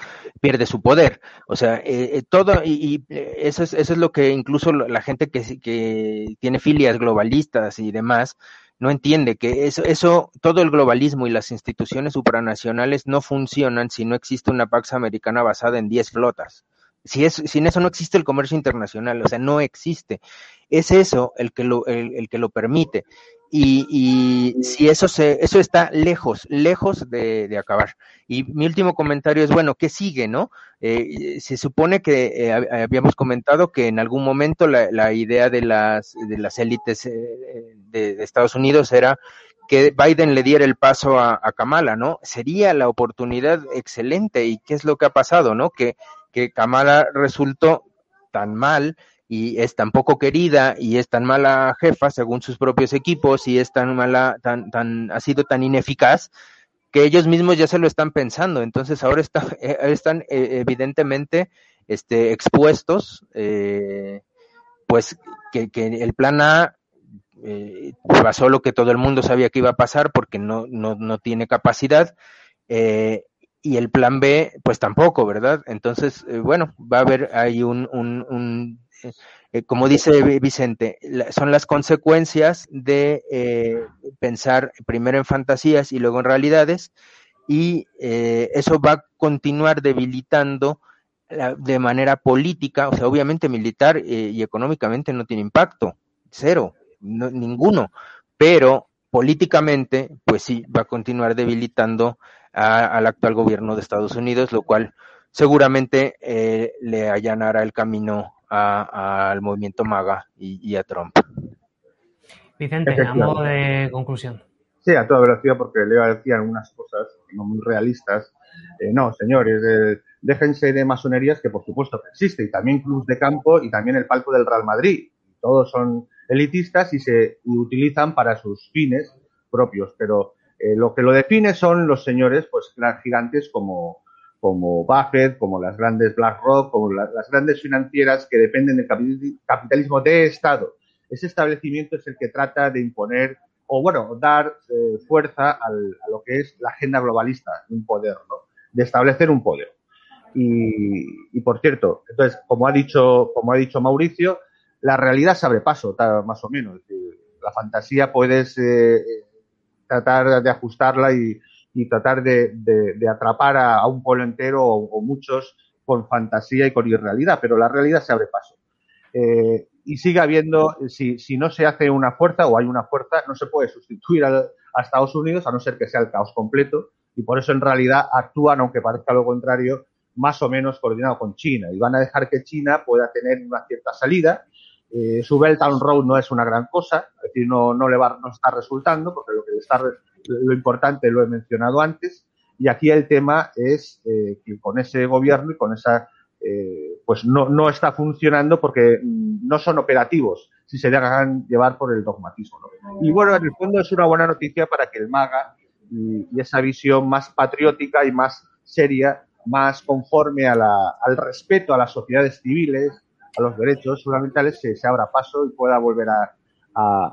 C: pierde su poder. O sea, eh, todo, y, y, eso, es, eso es lo que incluso la gente que, que tiene filias globalistas y demás, no entiende que eso, eso, todo el globalismo y las instituciones supranacionales no funcionan si no existe una Pax Americana basada en 10 flotas. Si es, sin eso no existe el comercio internacional, o sea, no existe. Es eso el que lo, el, que lo permite. Y, y, si eso se, eso está lejos, lejos de, acabar. Y mi último comentario es, bueno, ¿qué sigue, no? Eh, se supone que eh, habíamos comentado que en algún momento la, idea de las, de las élites eh, de, de, Estados Unidos era que Biden le diera el paso a, a Kamala, ¿no? Sería la oportunidad excelente. ¿Y qué es lo que ha pasado, no? Que que Kamala resultó tan mal y es tan poco querida y es tan mala jefa según sus propios equipos y es tan mala, tan, tan, ha sido tan ineficaz que ellos mismos ya se lo están pensando. Entonces ahora está, eh, están eh, evidentemente este, expuestos, eh, pues que, que, el plan A pasó lo que todo el mundo sabía que iba a pasar porque no, no, no tiene capacidad. Y el plan B, pues tampoco, ¿verdad? Entonces, eh, bueno, va a haber ahí un, un, un eh, como dice Vicente, son las consecuencias de eh, pensar primero en fantasías y luego en realidades, y eh, eso va a continuar debilitando de manera política, o sea, obviamente militar eh, y económicamente no tiene impacto, cero, no, ninguno, pero políticamente, pues sí, va a continuar debilitando a, al actual gobierno de Estados Unidos, lo cual seguramente eh, le allanará el camino a, al movimiento MAGA y, y, a Trump.
A: Vicente, a modo de conclusión.
B: Sí, a toda velocidad, porque Leo decía algunas cosas no muy realistas. Eh, no, señores, eh, déjense de masonerías, que por supuesto que existe, y también Cruz de Campo y también el palco del Real Madrid. Todos son elitistas y se y utilizan para sus fines propios, pero eh, lo que lo define son los señores, pues gigantes como, como Buffett, como las grandes BlackRock, como la, las grandes financieras que dependen del capitalismo de Estado. Ese establecimiento es el que trata de imponer o, bueno, dar eh, fuerza a lo que es la agenda globalista, un poder, ¿no? De establecer un poder. Y, y por cierto, entonces, como ha dicho, como ha dicho Mauricio, la realidad se abre paso, más o menos. La fantasía puedes eh, tratar de ajustarla y, y tratar de, atrapar a, un pueblo entero o, o, muchos con fantasía y con irrealidad, pero la realidad se abre paso. Eh, y sigue habiendo, si, si, no se hace una fuerza o hay una fuerza, no se puede sustituir a, a, Estados Unidos a no ser que sea el caos completo y por eso en realidad actúan, aunque parezca lo contrario, más o menos coordinado con China y van a dejar que China pueda tener una cierta salida eh, su Belt and Road no es una gran cosa, es decir, no, no le va, no está resultando, porque lo que está, lo importante lo he mencionado antes, y aquí el tema es eh, que con ese gobierno y con esa, eh, pues no, no está funcionando porque mm, no son operativos si se dejan llevar por el dogmatismo. Y bueno, en el fondo es una buena noticia para que el MAGA y, y esa visión más patriótica y más seria, más conforme a la, al respeto a las sociedades civiles, a los derechos fundamentales se, abra paso y pueda volver a,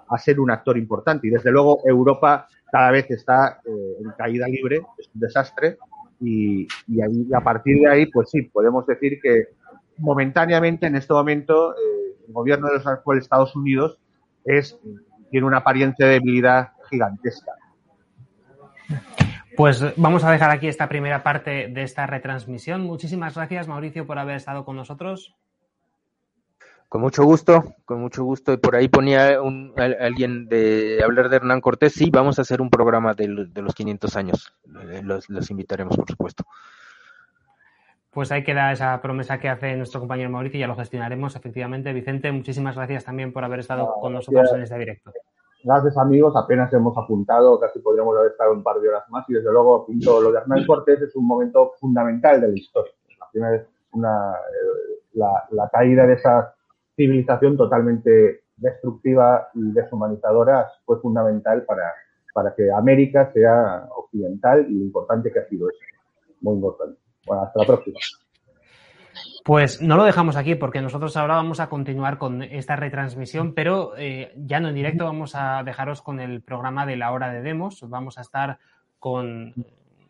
B: a, ser un actor importante. Y desde luego Europa cada vez está eh, en caída libre, es un desastre. Y, y, a partir de ahí, pues sí, podemos decir que momentáneamente en este momento eh, el gobierno de los Estados Unidos es, tiene una apariencia de debilidad gigantesca.
A: Pues vamos a dejar aquí esta primera parte de esta retransmisión. Muchísimas gracias, Mauricio, por haber estado con nosotros.
C: Con mucho gusto, con mucho gusto. Y por ahí ponía un, alguien de hablar de Hernán Cortés. Sí, vamos a hacer un programa de, de los 500 años. Eh, los, los, invitaremos, por supuesto.
A: Pues ahí queda esa promesa que hace nuestro compañero Mauricio y ya lo gestionaremos, efectivamente. Vicente, muchísimas gracias también por haber estado con nosotros en este directo.
B: Gracias, amigos. Apenas hemos apuntado, casi podríamos haber estado un par de horas más. Y desde luego, apunto, lo de Hernán Cortés es un momento fundamental de la historia. La primera vez, una, eh, la, la caída de esa civilización totalmente destructiva y deshumanizadora fue fundamental para, para que América sea occidental y lo importante que ha sido eso. Muy importante. Bueno, hasta la próxima.
A: Pues no lo dejamos aquí porque nosotros ahora vamos a continuar con esta retransmisión, pero eh, ya no en directo vamos a dejaros con el programa de la hora de demos. Vamos a estar con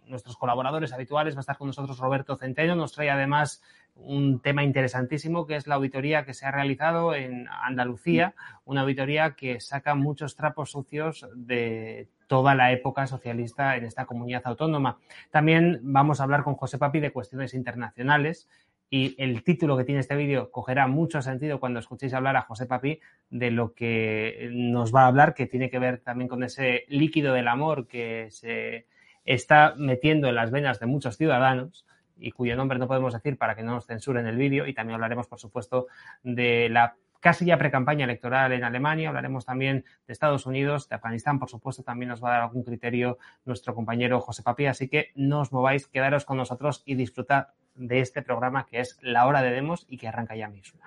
A: nuestros colaboradores habituales, va a estar con nosotros Roberto Centeno, nos trae además un tema interesantísimo que es la auditoría que se ha realizado en Andalucía, una auditoría que saca muchos trapos sucios de toda la época socialista en esta comunidad autónoma. También vamos a hablar con José Papi de cuestiones internacionales y el título que tiene este vídeo cogerá mucho sentido cuando escuchéis hablar a José Papi de lo que nos va a hablar, que tiene que ver también con ese líquido del amor que se está metiendo en las venas de muchos ciudadanos y cuyo nombre no podemos decir para que no nos censuren el vídeo. Y también hablaremos, por supuesto, de la casi ya pre-campaña electoral en Alemania. Hablaremos también de Estados Unidos, de Afganistán, por supuesto, también nos va a dar algún criterio nuestro compañero José Papi. Así que no os mováis, quedaros con nosotros y disfrutad de este programa que es La Hora de Demos y que arranca ya mismo.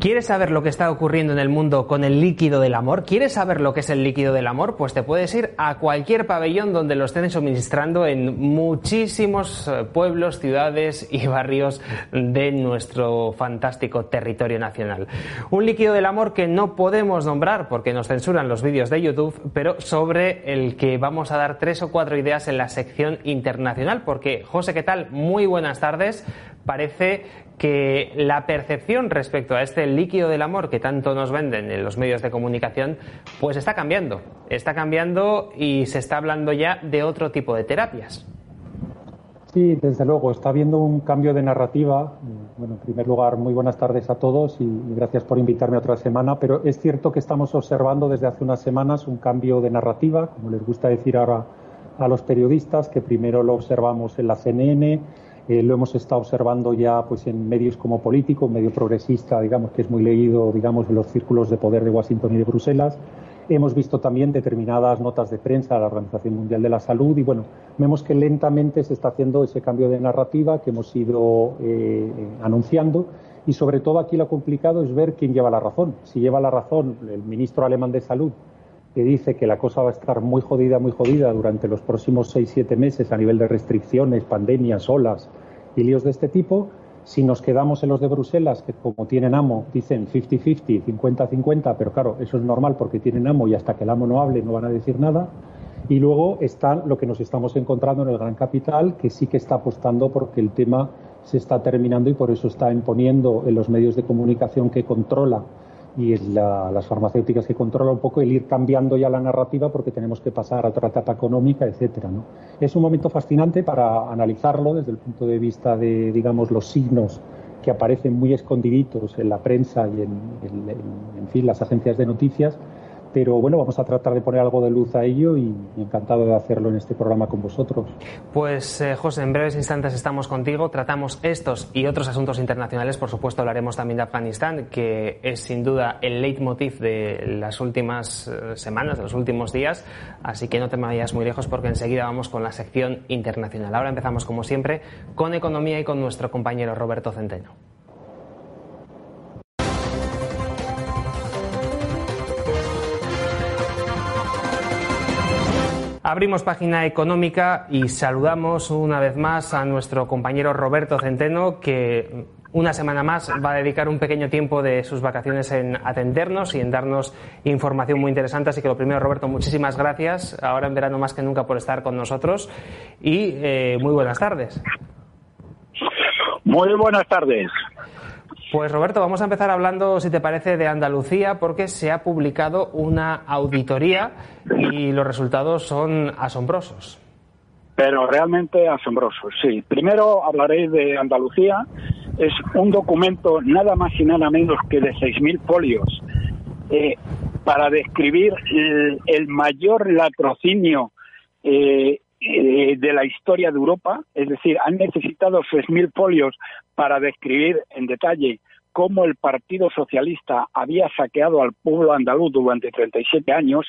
A: ¿Quieres saber lo que está ocurriendo en el mundo con el líquido del amor? ¿Quieres saber lo que es el líquido del amor? Pues te puedes ir a cualquier pabellón donde lo estén suministrando en muchísimos eh, pueblos, ciudades y barrios de nuestro fantástico territorio nacional. Un líquido del amor que no podemos nombrar porque nos censuran los vídeos de YouTube, pero sobre el que vamos a dar tres o cuatro ideas en la sección internacional. Porque, José, ¿qué tal? Muy buenas tardes. Parece que la percepción respecto a este líquido del amor que tanto nos venden en los medios de comunicación, pues está cambiando. Está cambiando y se está hablando ya de otro tipo de terapias.
E: Sí, desde luego, está habiendo un cambio de narrativa. Bueno, en primer lugar, muy buenas tardes a todos y gracias por invitarme otra semana, pero es cierto que estamos observando desde hace unas semanas un cambio de narrativa, como les gusta decir ahora a los periodistas, que primero lo observamos en la CNN, eh, lo hemos estado observando ya pues en medios como político, medio progresista, digamos que es muy leído, digamos, en los círculos de poder de Washington y de Bruselas. Hemos visto también determinadas notas de prensa de la Organización Mundial de la Salud y bueno, vemos que lentamente se está haciendo ese cambio de narrativa que hemos ido eh, anunciando y sobre todo aquí lo complicado es ver quién lleva la razón. Si lleva la razón el ministro alemán de Salud, que dice que la cosa va a estar muy jodida, muy jodida durante los próximos seis, siete meses a nivel de restricciones, pandemias, olas y líos de este tipo. Si nos quedamos en los de Bruselas, que como tienen amo, dicen 50-50, 50-50, pero claro, eso es normal porque tienen amo y hasta que el amo no hable no van a decir nada. Y luego está lo que nos estamos encontrando en el Gran Capital, que sí que está apostando porque el tema se está terminando y por eso está imponiendo en los medios de comunicación que controla y es la, las farmacéuticas que controlan un poco el ir cambiando ya la narrativa porque tenemos que pasar a otra etapa económica, etcétera. ¿no? Es un momento fascinante para analizarlo desde el punto de vista de, digamos, los signos que aparecen muy escondiditos en la prensa y en, en, en fin, las agencias de noticias, pero bueno, vamos a tratar de poner algo de luz a ello y, encantado de hacerlo en este programa con vosotros.
A: Pues eh, José, en breves instantes estamos contigo, tratamos estos y otros asuntos internacionales, por supuesto hablaremos también de Afganistán, que es sin duda el leitmotiv de las últimas eh, semanas, de los últimos días, así que no te vayas muy lejos porque enseguida vamos con la sección internacional. Ahora empezamos como siempre con economía y con nuestro compañero Roberto Centeno. Abrimos página económica y saludamos una vez más a nuestro compañero Roberto Centeno, que una semana más va a dedicar un pequeño tiempo de sus vacaciones en atendernos y en darnos información muy interesante. Así que lo primero, Roberto, muchísimas gracias, ahora en verano más que nunca, por estar con nosotros y eh, muy buenas tardes.
F: Muy buenas tardes.
A: Pues Roberto, vamos a empezar hablando, si te parece, de Andalucía, porque se ha publicado una auditoría y los resultados son asombrosos.
F: Pero realmente asombrosos, sí. Primero hablaré de Andalucía. Es un documento nada más y nada menos que de 6.000 folios eh, para describir el, mayor latrocinio eh, eh, de la historia de Europa, es decir, han necesitado 6.000 folios para describir en detalle cómo el Partido Socialista había saqueado al pueblo andaluz durante 37 años.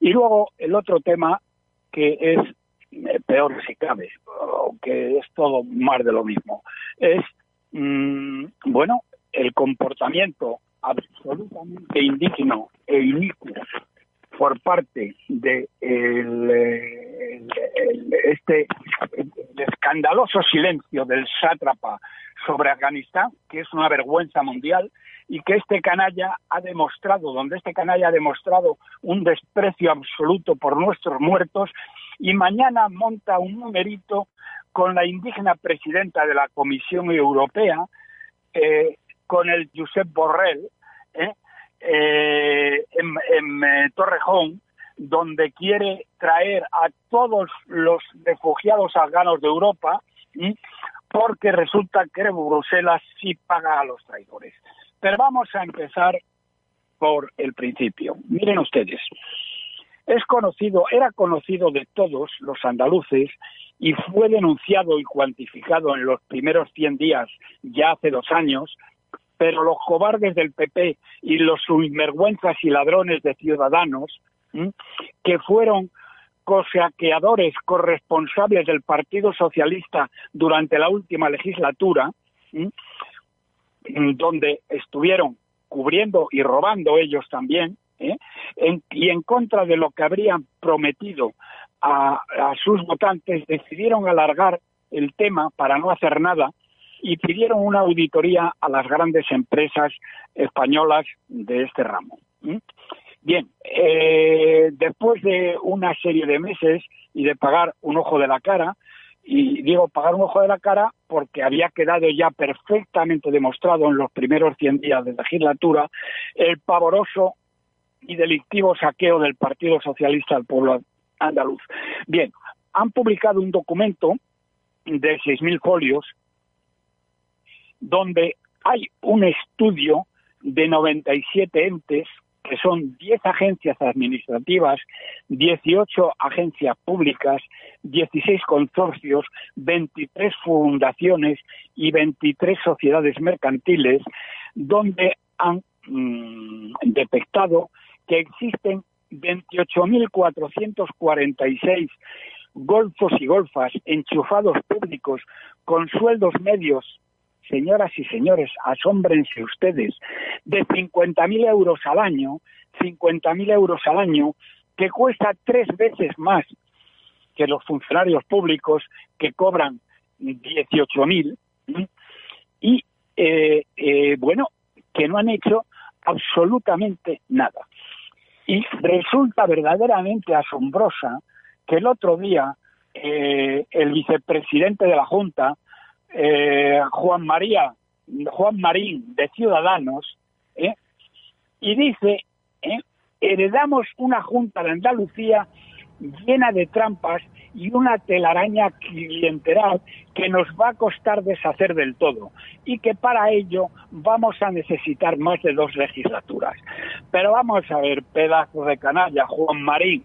F: Y luego el otro tema que es eh, peor si cabe, que es todo más de lo mismo, es, mm, bueno, el comportamiento absolutamente indigno e inicuo por parte de este escandaloso silencio del sátrapa sobre Afganistán, que es una vergüenza mundial, y que este canalla ha demostrado, donde este canalla ha demostrado un desprecio absoluto por nuestros muertos, y mañana monta un numerito con la indígena presidenta de la Comisión Europea, eh, con el Josep Borrell, eh, eh, en, Torrejón, donde quiere traer a todos los refugiados afganos de Europa, porque resulta que Bruselas sí paga a los traidores. Pero vamos a empezar por el principio. Miren ustedes, es conocido, era conocido de todos los andaluces y fue denunciado y cuantificado en los primeros 100 días, ya hace dos años, pero los cobardes del PP y los subvergüenzas y ladrones de ciudadanos que fueron cosaqueadores corresponsables del Partido Socialista durante la última legislatura, donde estuvieron cubriendo y robando ellos también, ¿eh? y en contra de lo que habrían prometido a sus votantes, decidieron alargar el tema para no hacer nada y pidieron una auditoría a las grandes empresas españolas de este ramo. Bien, eh, después de una serie de meses y de pagar un ojo de la cara, y digo pagar un ojo de la cara porque había quedado ya perfectamente demostrado en los primeros 100 días de legislatura el pavoroso y delictivo saqueo del Partido Socialista al pueblo andaluz. Bien, han publicado un documento de 6.000 folios donde hay un estudio de 97 entes, que son 10 agencias administrativas, 18 agencias públicas, 16 consorcios, 23 fundaciones y 23 sociedades mercantiles, donde han mm, detectado que existen 28.446 golfos y golfas enchufados públicos con sueldos medios señoras y señores, asómbrense ustedes, de 50.000 euros al año, 50.000 euros al año, que cuesta tres veces más que los funcionarios públicos que cobran 18.000 y, eh, eh, bueno, que no han hecho absolutamente nada. Y resulta verdaderamente asombrosa que el otro día eh, el vicepresidente de la Junta, eh, Juan María, Juan Marín de Ciudadanos, ¿eh? y dice, ¿eh? heredamos una Junta de Andalucía llena de trampas y una telaraña clienteral que nos va a costar deshacer del todo y que para ello vamos a necesitar más de dos legislaturas. Pero vamos a ver, pedazo de canalla, Juan Marín,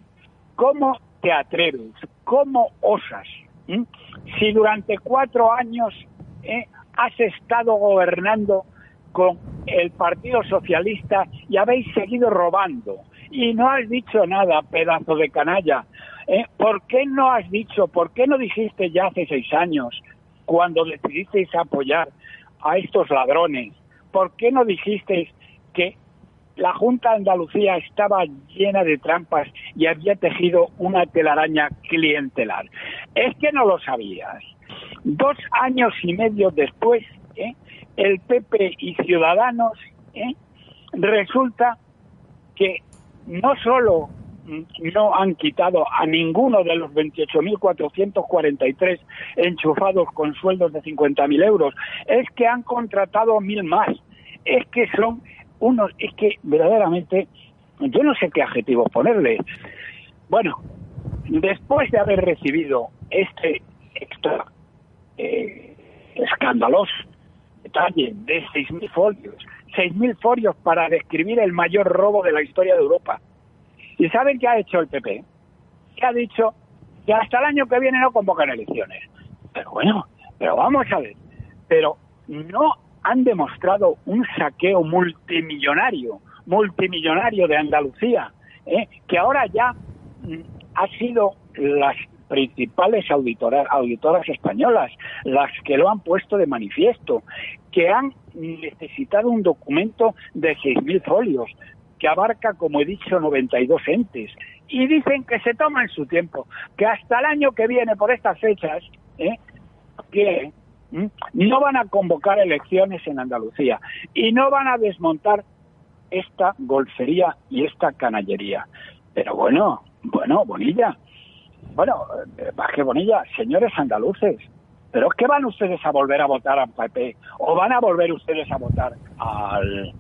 F: ¿cómo te atreves? ¿Cómo osas? Si durante cuatro años ¿eh? has estado gobernando con el Partido Socialista y habéis seguido robando y no has dicho nada, pedazo de canalla. ¿Eh? ¿Por qué no has dicho, por qué no dijiste ya hace seis años, cuando decidisteis apoyar a estos ladrones, por qué no dijisteis la Junta de Andalucía estaba llena de trampas y había tejido una telaraña clientelar? Es que no lo sabías. Dos años y medio después, ¿eh? el PP y Ciudadanos, ¿eh? resulta que no solo no han quitado a ninguno de los 28.443 enchufados con sueldos de 50.000 euros, es que han contratado mil más, es que son unos, es que verdaderamente, yo no sé qué adjetivos ponerle. Bueno, después de haber recibido este extra eh, escandaloso detalle de 6.000 folios, 6.000 folios para describir el mayor robo de la historia de Europa. ¿Y saben qué ha hecho el PP? Que ha dicho que hasta el año que viene no convocan elecciones. Pero bueno, pero vamos a ver. Pero no han demostrado un saqueo multimillonario, multimillonario de Andalucía, ¿eh? que ahora ya mm, ha sido las principales auditoras, auditoras españolas las que lo han puesto de manifiesto, que han necesitado un documento de 6.000 folios, que abarca, como he dicho, 92 entes. Y dicen que se toman su tiempo, que hasta el año que viene, por estas fechas, ¿eh? que no van a convocar elecciones en Andalucía y no van a desmontar esta golfería y esta canallería. Pero bueno, bueno, Bonilla, bueno, eh, baje Bonilla, señores andaluces, pero es que van ustedes a volver a votar a PP o van a volver ustedes a votar al,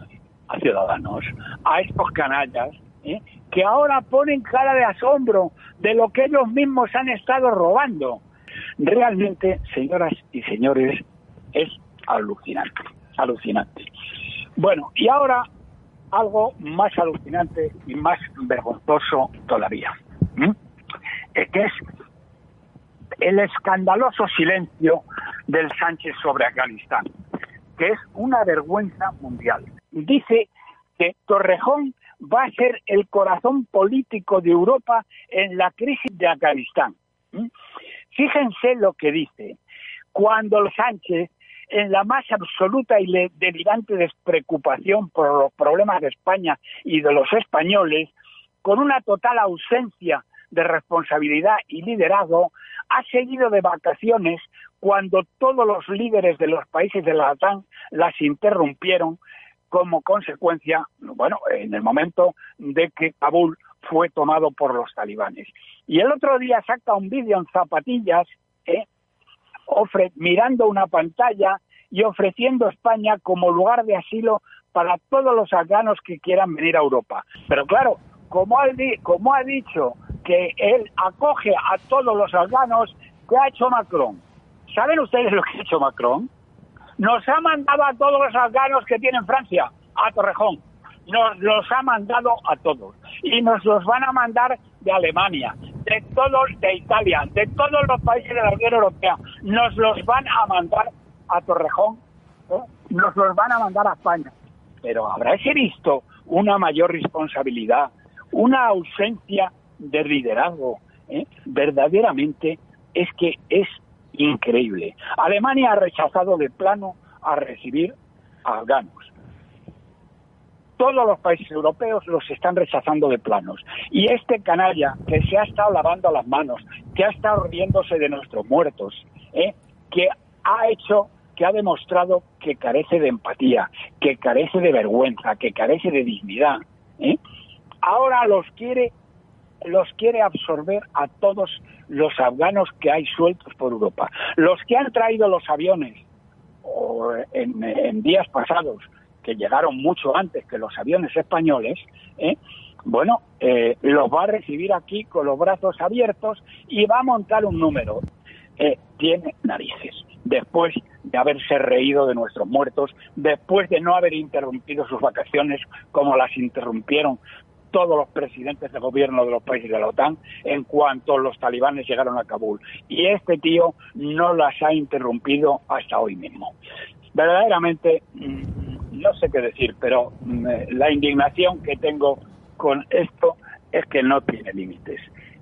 F: a Ciudadanos, a estos canallas, ¿eh? que ahora ponen cara de asombro de lo que ellos mismos han estado robando. Realmente, señoras y señores, es alucinante, alucinante. Bueno, y ahora algo más alucinante y más vergonzoso todavía, es que es el escandaloso silencio del Sánchez sobre Afganistán, que es una vergüenza mundial. Dice que Torrejón va a ser el corazón político de Europa en la crisis de Afganistán. Fíjense lo que dice. Cuando Sánchez, en la más absoluta y delirante despreocupación por los problemas de España y de los españoles, con una total ausencia de responsabilidad y liderazgo, ha seguido de vacaciones cuando todos los líderes de los países de la OTAN las interrumpieron como consecuencia, bueno, en el momento de que Kabul fue tomado por los talibanes. Y el otro día saca un vídeo en zapatillas, ¿eh? mirando una pantalla y ofreciendo España como lugar de asilo para todos los afganos que quieran venir a Europa. Pero claro, como ha, como ha dicho que él acoge a todos los afganos, ¿qué ha hecho Macron? ¿Saben ustedes lo que ha hecho Macron? Nos ha mandado a todos los afganos que tienen Francia, a Torrejón. Nos los ha mandado a todos. Y nos los van a mandar de Alemania, de todos, de Italia, de todos los países de la Unión Europea. Nos los van a mandar a Torrejón, ¿eh? nos los van a mandar a España. Pero habráis visto una mayor responsabilidad, una ausencia de liderazgo. ¿eh? Verdaderamente es que es increíble. Alemania ha rechazado de plano a recibir a afganos. Todos los países europeos los están rechazando de planos. Y este canalla que se ha estado lavando las manos, que ha estado riéndose de nuestros muertos, ¿eh? que ha hecho, que ha demostrado que carece de empatía, que carece de vergüenza, que carece de dignidad, ¿eh? ahora los quiere los quiere absorber a todos los afganos que hay sueltos por Europa. Los que han traído los aviones en, días pasados, que llegaron mucho antes que los aviones españoles, ¿eh? bueno, eh, los va a recibir aquí con los brazos abiertos y va a montar un número. Eh, tiene narices. Después de haberse reído de nuestros muertos, después de no haber interrumpido sus vacaciones como las interrumpieron todos los presidentes de gobierno de los países de la OTAN en cuanto los talibanes llegaron a Kabul. Y este tío no las ha interrumpido hasta hoy mismo. Verdaderamente, mm, no sé qué decir, pero mm, la indignación que tengo con esto es que no tiene límites.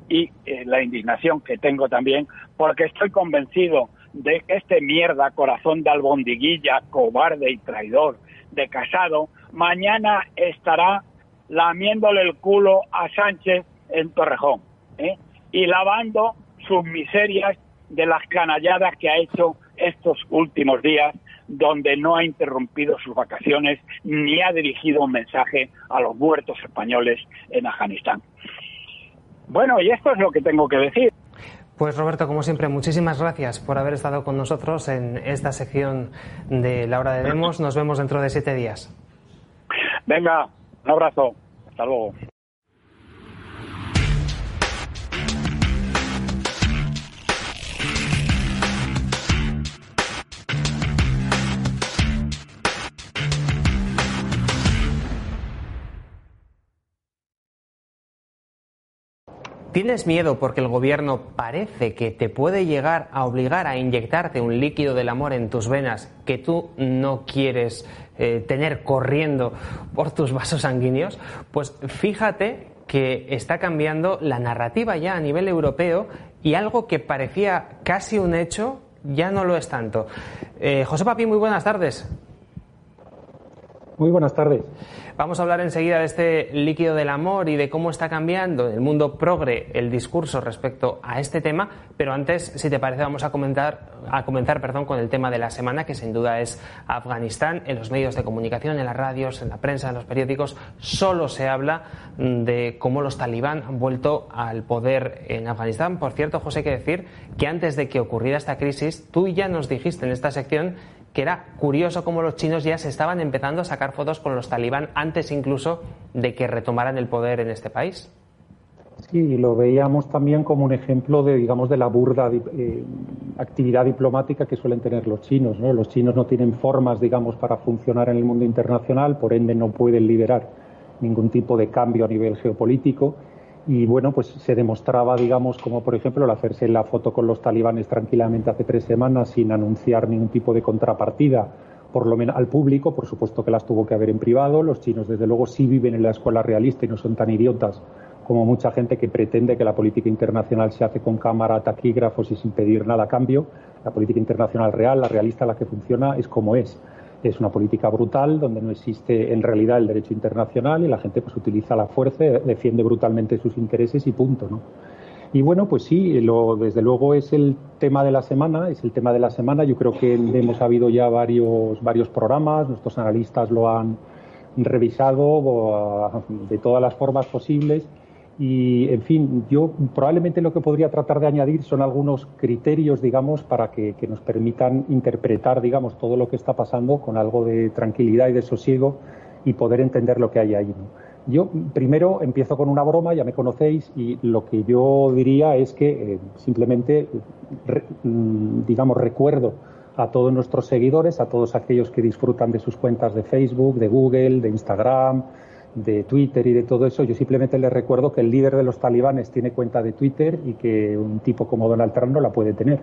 F: Y eh, la indignación que tengo también, porque estoy convencido de que este mierda, corazón de albondiguilla, cobarde y traidor de Casado, mañana estará lamiéndole el culo a Sánchez en Torrejón ¿eh? y lavando sus miserias de las canalladas que ha hecho estos últimos días, donde no ha interrumpido sus vacaciones ni ha dirigido un mensaje a los muertos españoles en Afganistán. Bueno, y esto es lo que tengo que decir.
A: Pues Roberto, como siempre, muchísimas gracias por haber estado con nosotros en esta sección de la hora de Demos. Nos vemos dentro de siete días.
F: Venga, un abrazo. Hasta luego.
A: ¿Tienes miedo porque el gobierno parece que te puede llegar a obligar a inyectarte un líquido del amor en tus venas que tú no quieres eh, tener corriendo por tus vasos sanguíneos? Pues fíjate que está cambiando la narrativa ya a nivel europeo y algo que parecía casi un hecho ya no lo es tanto. Eh, José Papi, muy buenas tardes.
E: Muy buenas tardes.
A: Vamos a hablar enseguida de este líquido del amor y de cómo está cambiando en el mundo progre el discurso respecto a este tema, pero antes, si te parece, vamos a comentar a comenzar, perdón, con el tema de la semana que sin duda es Afganistán. En los medios de comunicación, en las radios, en la prensa, en los periódicos, solo se habla de cómo los talibán han vuelto al poder en Afganistán. Por cierto, José, hay que decir que antes de que ocurriera esta crisis, tú ya nos dijiste en esta sección que era curioso cómo los chinos ya se estaban empezando a sacar fotos con los talibán antes incluso de que retomaran el poder en este país.
E: Sí, lo veíamos también como un ejemplo de, digamos, de la burda eh, actividad diplomática que suelen tener los chinos. ¿no? Los chinos no tienen formas, digamos, para funcionar en el mundo internacional, por ende no pueden liderar ningún tipo de cambio a nivel geopolítico y bueno, pues se demostraba, digamos, como por ejemplo el hacerse la foto con los talibanes tranquilamente hace tres semanas sin anunciar ningún tipo de contrapartida, por lo menos al público, por supuesto que las tuvo que haber en privado. Los chinos, desde luego, sí viven en la escuela realista y no son tan idiotas como mucha gente que pretende que la política internacional se hace con cámara, taquígrafos y sin pedir nada a cambio. La política internacional real, la realista, la que funciona, es como es es una política brutal donde no existe en realidad el derecho internacional y la gente pues utiliza la fuerza, defiende brutalmente sus intereses y punto, ¿no? Y bueno, pues sí, lo, desde luego es el tema de la semana, es el tema de la semana. Yo creo que hemos habido ya varios, varios programas, nuestros analistas lo han revisado de todas las formas posibles y, en fin, yo probablemente lo que podría tratar de añadir son algunos criterios, digamos, para que, nos permitan interpretar, digamos, todo lo que está pasando con algo de tranquilidad y de sosiego y poder entender lo que hay ahí. Yo primero empiezo con una broma, ya me conocéis, y lo que yo diría es que eh, simplemente, mm, digamos, recuerdo a todos nuestros seguidores, a todos aquellos que disfrutan de sus cuentas de Facebook, de Google, de Instagram, de Twitter y de todo eso, yo simplemente les recuerdo que el líder de los talibanes tiene cuenta de Twitter y que un tipo como Donald Trump no la puede tener.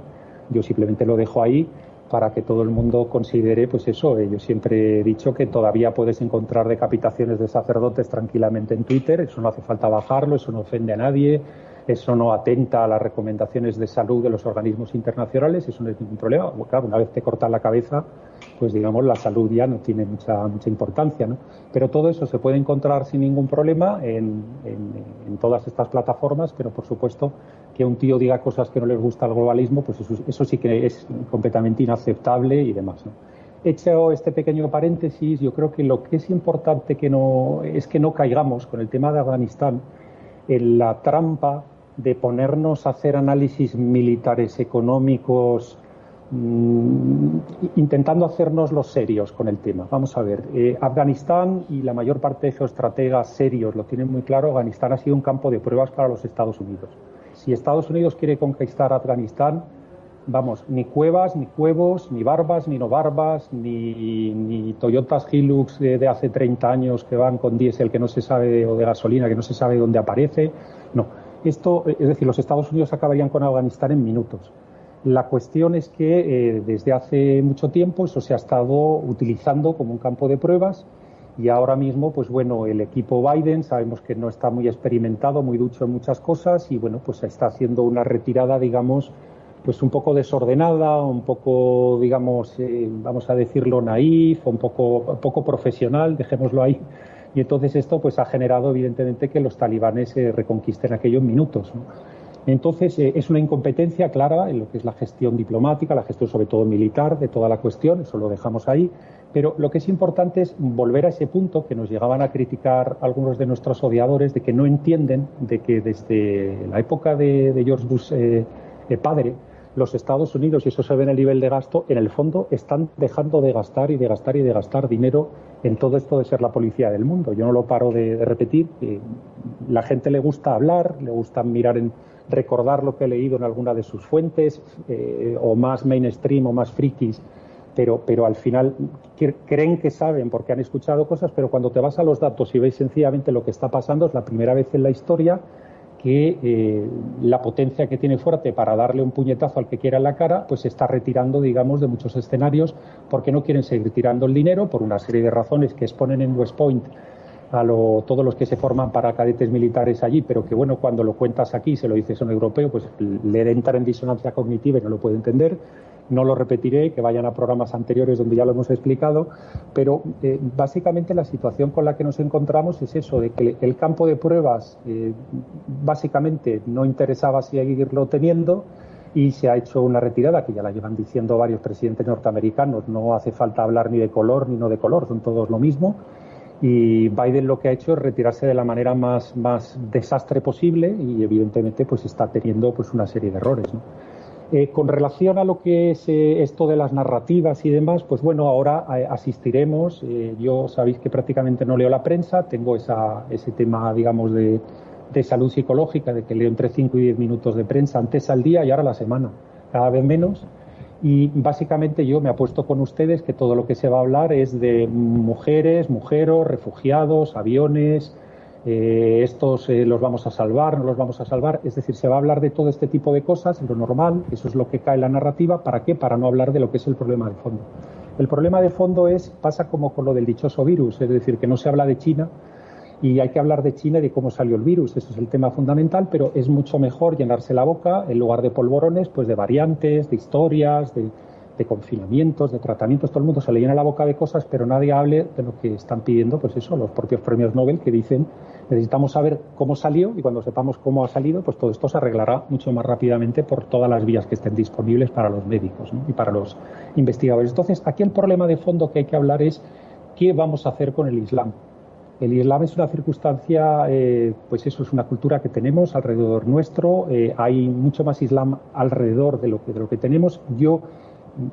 E: Yo simplemente lo dejo ahí para que todo el mundo considere, pues eso, yo siempre he dicho que todavía puedes encontrar decapitaciones de sacerdotes tranquilamente en Twitter, eso no hace falta bajarlo, eso no ofende a nadie, eso no atenta a las recomendaciones de salud de los organismos internacionales, eso no es ningún problema. Claro, una vez te cortan la cabeza, pues digamos la salud ya no tiene mucha, mucha importancia. ¿no? Pero todo eso se puede encontrar sin ningún problema en, en, todas estas plataformas, pero por supuesto que un tío diga cosas que no les gusta al globalismo, pues eso, sí que es completamente inaceptable y demás. Hecho este pequeño paréntesis, yo creo que lo que es importante que no, es que no caigamos con el tema de Afganistán en la trampa de ponernos a hacer análisis militares económicos mm, intentando hacernos los serios con el tema. Vamos a ver, eh, Afganistán y la mayor parte de geoestrategas serios lo tienen muy claro, Afganistán ha sido un campo de pruebas para los Estados Unidos. Si Estados Unidos quiere conquistar Afganistán, vamos, ni cuevas, ni cuevos, ni barbas, ni no barbas, ni, ni Toyotas Hilux de, hace 30 años que van con diésel que no se sabe, o de gasolina que no se sabe dónde aparece. No. Esto, es decir, los Estados Unidos acabarían con Afganistán en minutos. La cuestión es que eh, desde hace mucho tiempo eso se ha estado utilizando como un campo de pruebas y ahora mismo, pues bueno, el equipo Biden sabemos que no está muy experimentado, muy ducho en muchas cosas y bueno, pues está haciendo una retirada, digamos, pues un poco desordenada, un poco, digamos, eh, vamos a decirlo, naif, un poco, poco profesional, dejémoslo ahí. Y entonces esto pues ha generado evidentemente que los talibanes eh, reconquisten aquellos minutos. Entonces eh, es una incompetencia clara en lo que es la gestión diplomática, la gestión sobre todo militar de toda la cuestión, eso lo dejamos ahí. Pero lo que es importante es volver a ese punto que nos llegaban a criticar algunos de nuestros odiadores de que no entienden de que desde la época de, George Bush padre, los Estados Unidos, y eso se ve en el nivel de gasto, en el fondo están dejando de gastar y de gastar y de gastar dinero en todo esto de ser la policía del mundo. Yo no lo paro de, repetir. la gente le gusta hablar, le gusta mirar en recordar lo que he leído en alguna de sus fuentes, eh, o más mainstream o más frikis, pero, pero al final creen que saben porque han escuchado cosas, pero cuando te vas a los datos y veis sencillamente lo que está pasando, es la primera vez en la historia que eh, la potencia que tiene fuerte para darle un puñetazo al que quiera en la cara, pues se está retirando, digamos, de muchos escenarios porque no quieren seguir tirando el dinero por una serie de razones que exponen en West Point a todos los que se forman para cadetes militares allí, pero que bueno, cuando lo cuentas aquí, se lo dices a un europeo, pues le entra en disonancia cognitiva y no lo puede entender. No lo repetiré, que vayan a programas anteriores donde ya lo hemos explicado, pero eh, básicamente la situación con la que nos encontramos es eso, de que el campo de pruebas eh, básicamente no interesaba seguirlo teniendo y se ha hecho una retirada que ya la llevan diciendo varios presidentes norteamericanos. No hace falta hablar ni de color ni no de color, son todos lo mismo. Y Biden lo que ha hecho es retirarse de la manera más, más desastre posible y evidentemente pues está teniendo pues una serie de errores. Eh, con relación a lo que es eh, esto de las narrativas y demás, pues bueno, ahora eh, asistiremos. yo sabéis que prácticamente no leo la prensa, tengo esa, ese tema, digamos, de, de, salud psicológica, de que leo entre 5 y 10 minutos de prensa antes al día y ahora a la semana, cada vez menos. Y básicamente yo me apuesto con ustedes que todo lo que se va a hablar es de mujeres, mujeros, refugiados, aviones, eh, estos eh, los vamos a salvar, no los vamos a salvar. Es decir, se va a hablar de todo este tipo de cosas, lo normal, eso es lo que cae en la narrativa. ¿Para qué? Para no hablar de lo que es el problema de fondo. El problema de fondo es, pasa como con lo del dichoso virus, es decir, que no se habla de China y hay que hablar de China y de cómo salió el virus. Eso es el tema fundamental, pero es mucho mejor llenarse la boca en lugar de polvorones, pues de variantes, de historias, de, de confinamientos, de tratamientos, todo el mundo se le llena la boca de cosas, pero nadie hable de lo que están pidiendo, pues eso, los propios premios Nobel que dicen necesitamos saber cómo salió y cuando sepamos cómo ha salido, pues todo esto se arreglará mucho más rápidamente por todas las vías que estén disponibles para los médicos y para los investigadores. Entonces, aquí el problema de fondo que hay que hablar es qué vamos a hacer con el Islam. El Islam es una circunstancia, eh, pues eso es una cultura que tenemos alrededor nuestro. Eh, hay mucho más Islam alrededor de lo que, de lo que tenemos. Yo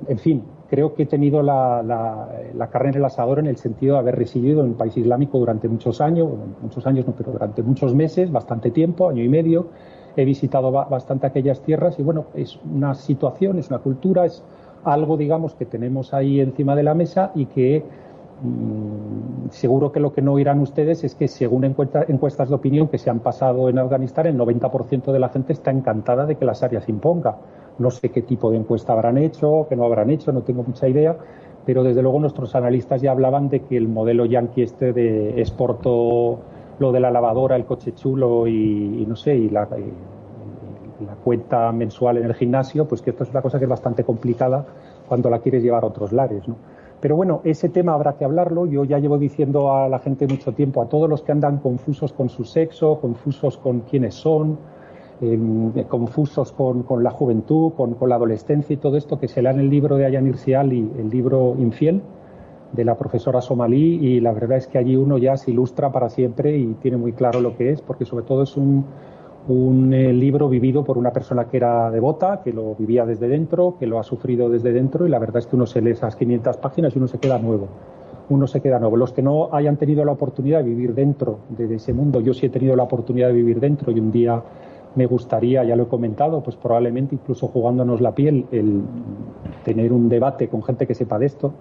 E: en fin, creo que he tenido la, carne en el asador en el sentido de haber residido en un país islámico durante muchos años, muchos años no, pero durante muchos meses, bastante tiempo, año y medio. He visitado bastante aquellas tierras y bueno, es una situación, es una cultura, es algo, digamos, que tenemos ahí encima de la mesa y que mm, seguro que lo que no oirán ustedes es que según encuestas de opinión que se han pasado en Afganistán, el 90% de la gente está encantada de que las áreas se imponga no sé qué tipo de encuesta habrán hecho, qué no habrán hecho, no tengo mucha idea, pero desde luego nuestros analistas ya hablaban de que el modelo yankee este de exporto lo de la lavadora, el coche chulo y, no sé, y la, cuenta mensual en el gimnasio, pues que esto es una cosa que es bastante complicada cuando la quieres llevar a otros lares, ¿no? Pero bueno, ese tema habrá que hablarlo. Yo ya llevo diciendo a la gente mucho tiempo, a todos los que andan confusos con su sexo, confusos con quiénes son, confusos con, la juventud, con, la adolescencia y todo esto, que se lean el libro de Ayanir Siali, el libro Infiel, de la profesora somalí, y la verdad es que allí uno ya se ilustra para siempre y tiene muy claro lo que es, porque sobre todo es un, un eh, libro vivido por una persona que era devota, que lo vivía desde dentro, que lo ha sufrido desde dentro y la verdad es que uno se lee esas 500 páginas y uno se queda nuevo. Uno se queda nuevo. Los que no hayan tenido la oportunidad de vivir dentro de ese mundo, yo sí he tenido la oportunidad de vivir dentro y un día me gustaría, ya lo he comentado, pues probablemente incluso jugándonos la piel, el tener un debate con gente que sepa de esto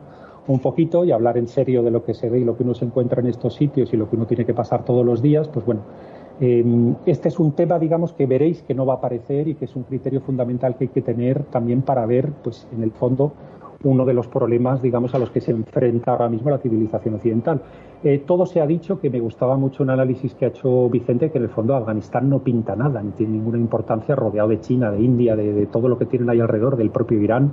E: un poquito y hablar en serio de lo que se ve y lo que uno se encuentra en estos sitios y lo que uno tiene que pasar todos los días, pues bueno, eh, este es un tema, digamos, que veréis que no va a aparecer y que es un criterio fundamental que hay que tener también para ver, pues, en el fondo, uno de los problemas, digamos, a los que se enfrenta ahora mismo la civilización occidental. Eh, todo se ha dicho que me gustaba mucho un análisis que ha hecho Vicente, que en el fondo Afganistán no pinta nada, ni tiene ninguna importancia rodeado de China, de India, de, de todo lo que tienen ahí alrededor, del propio Irán.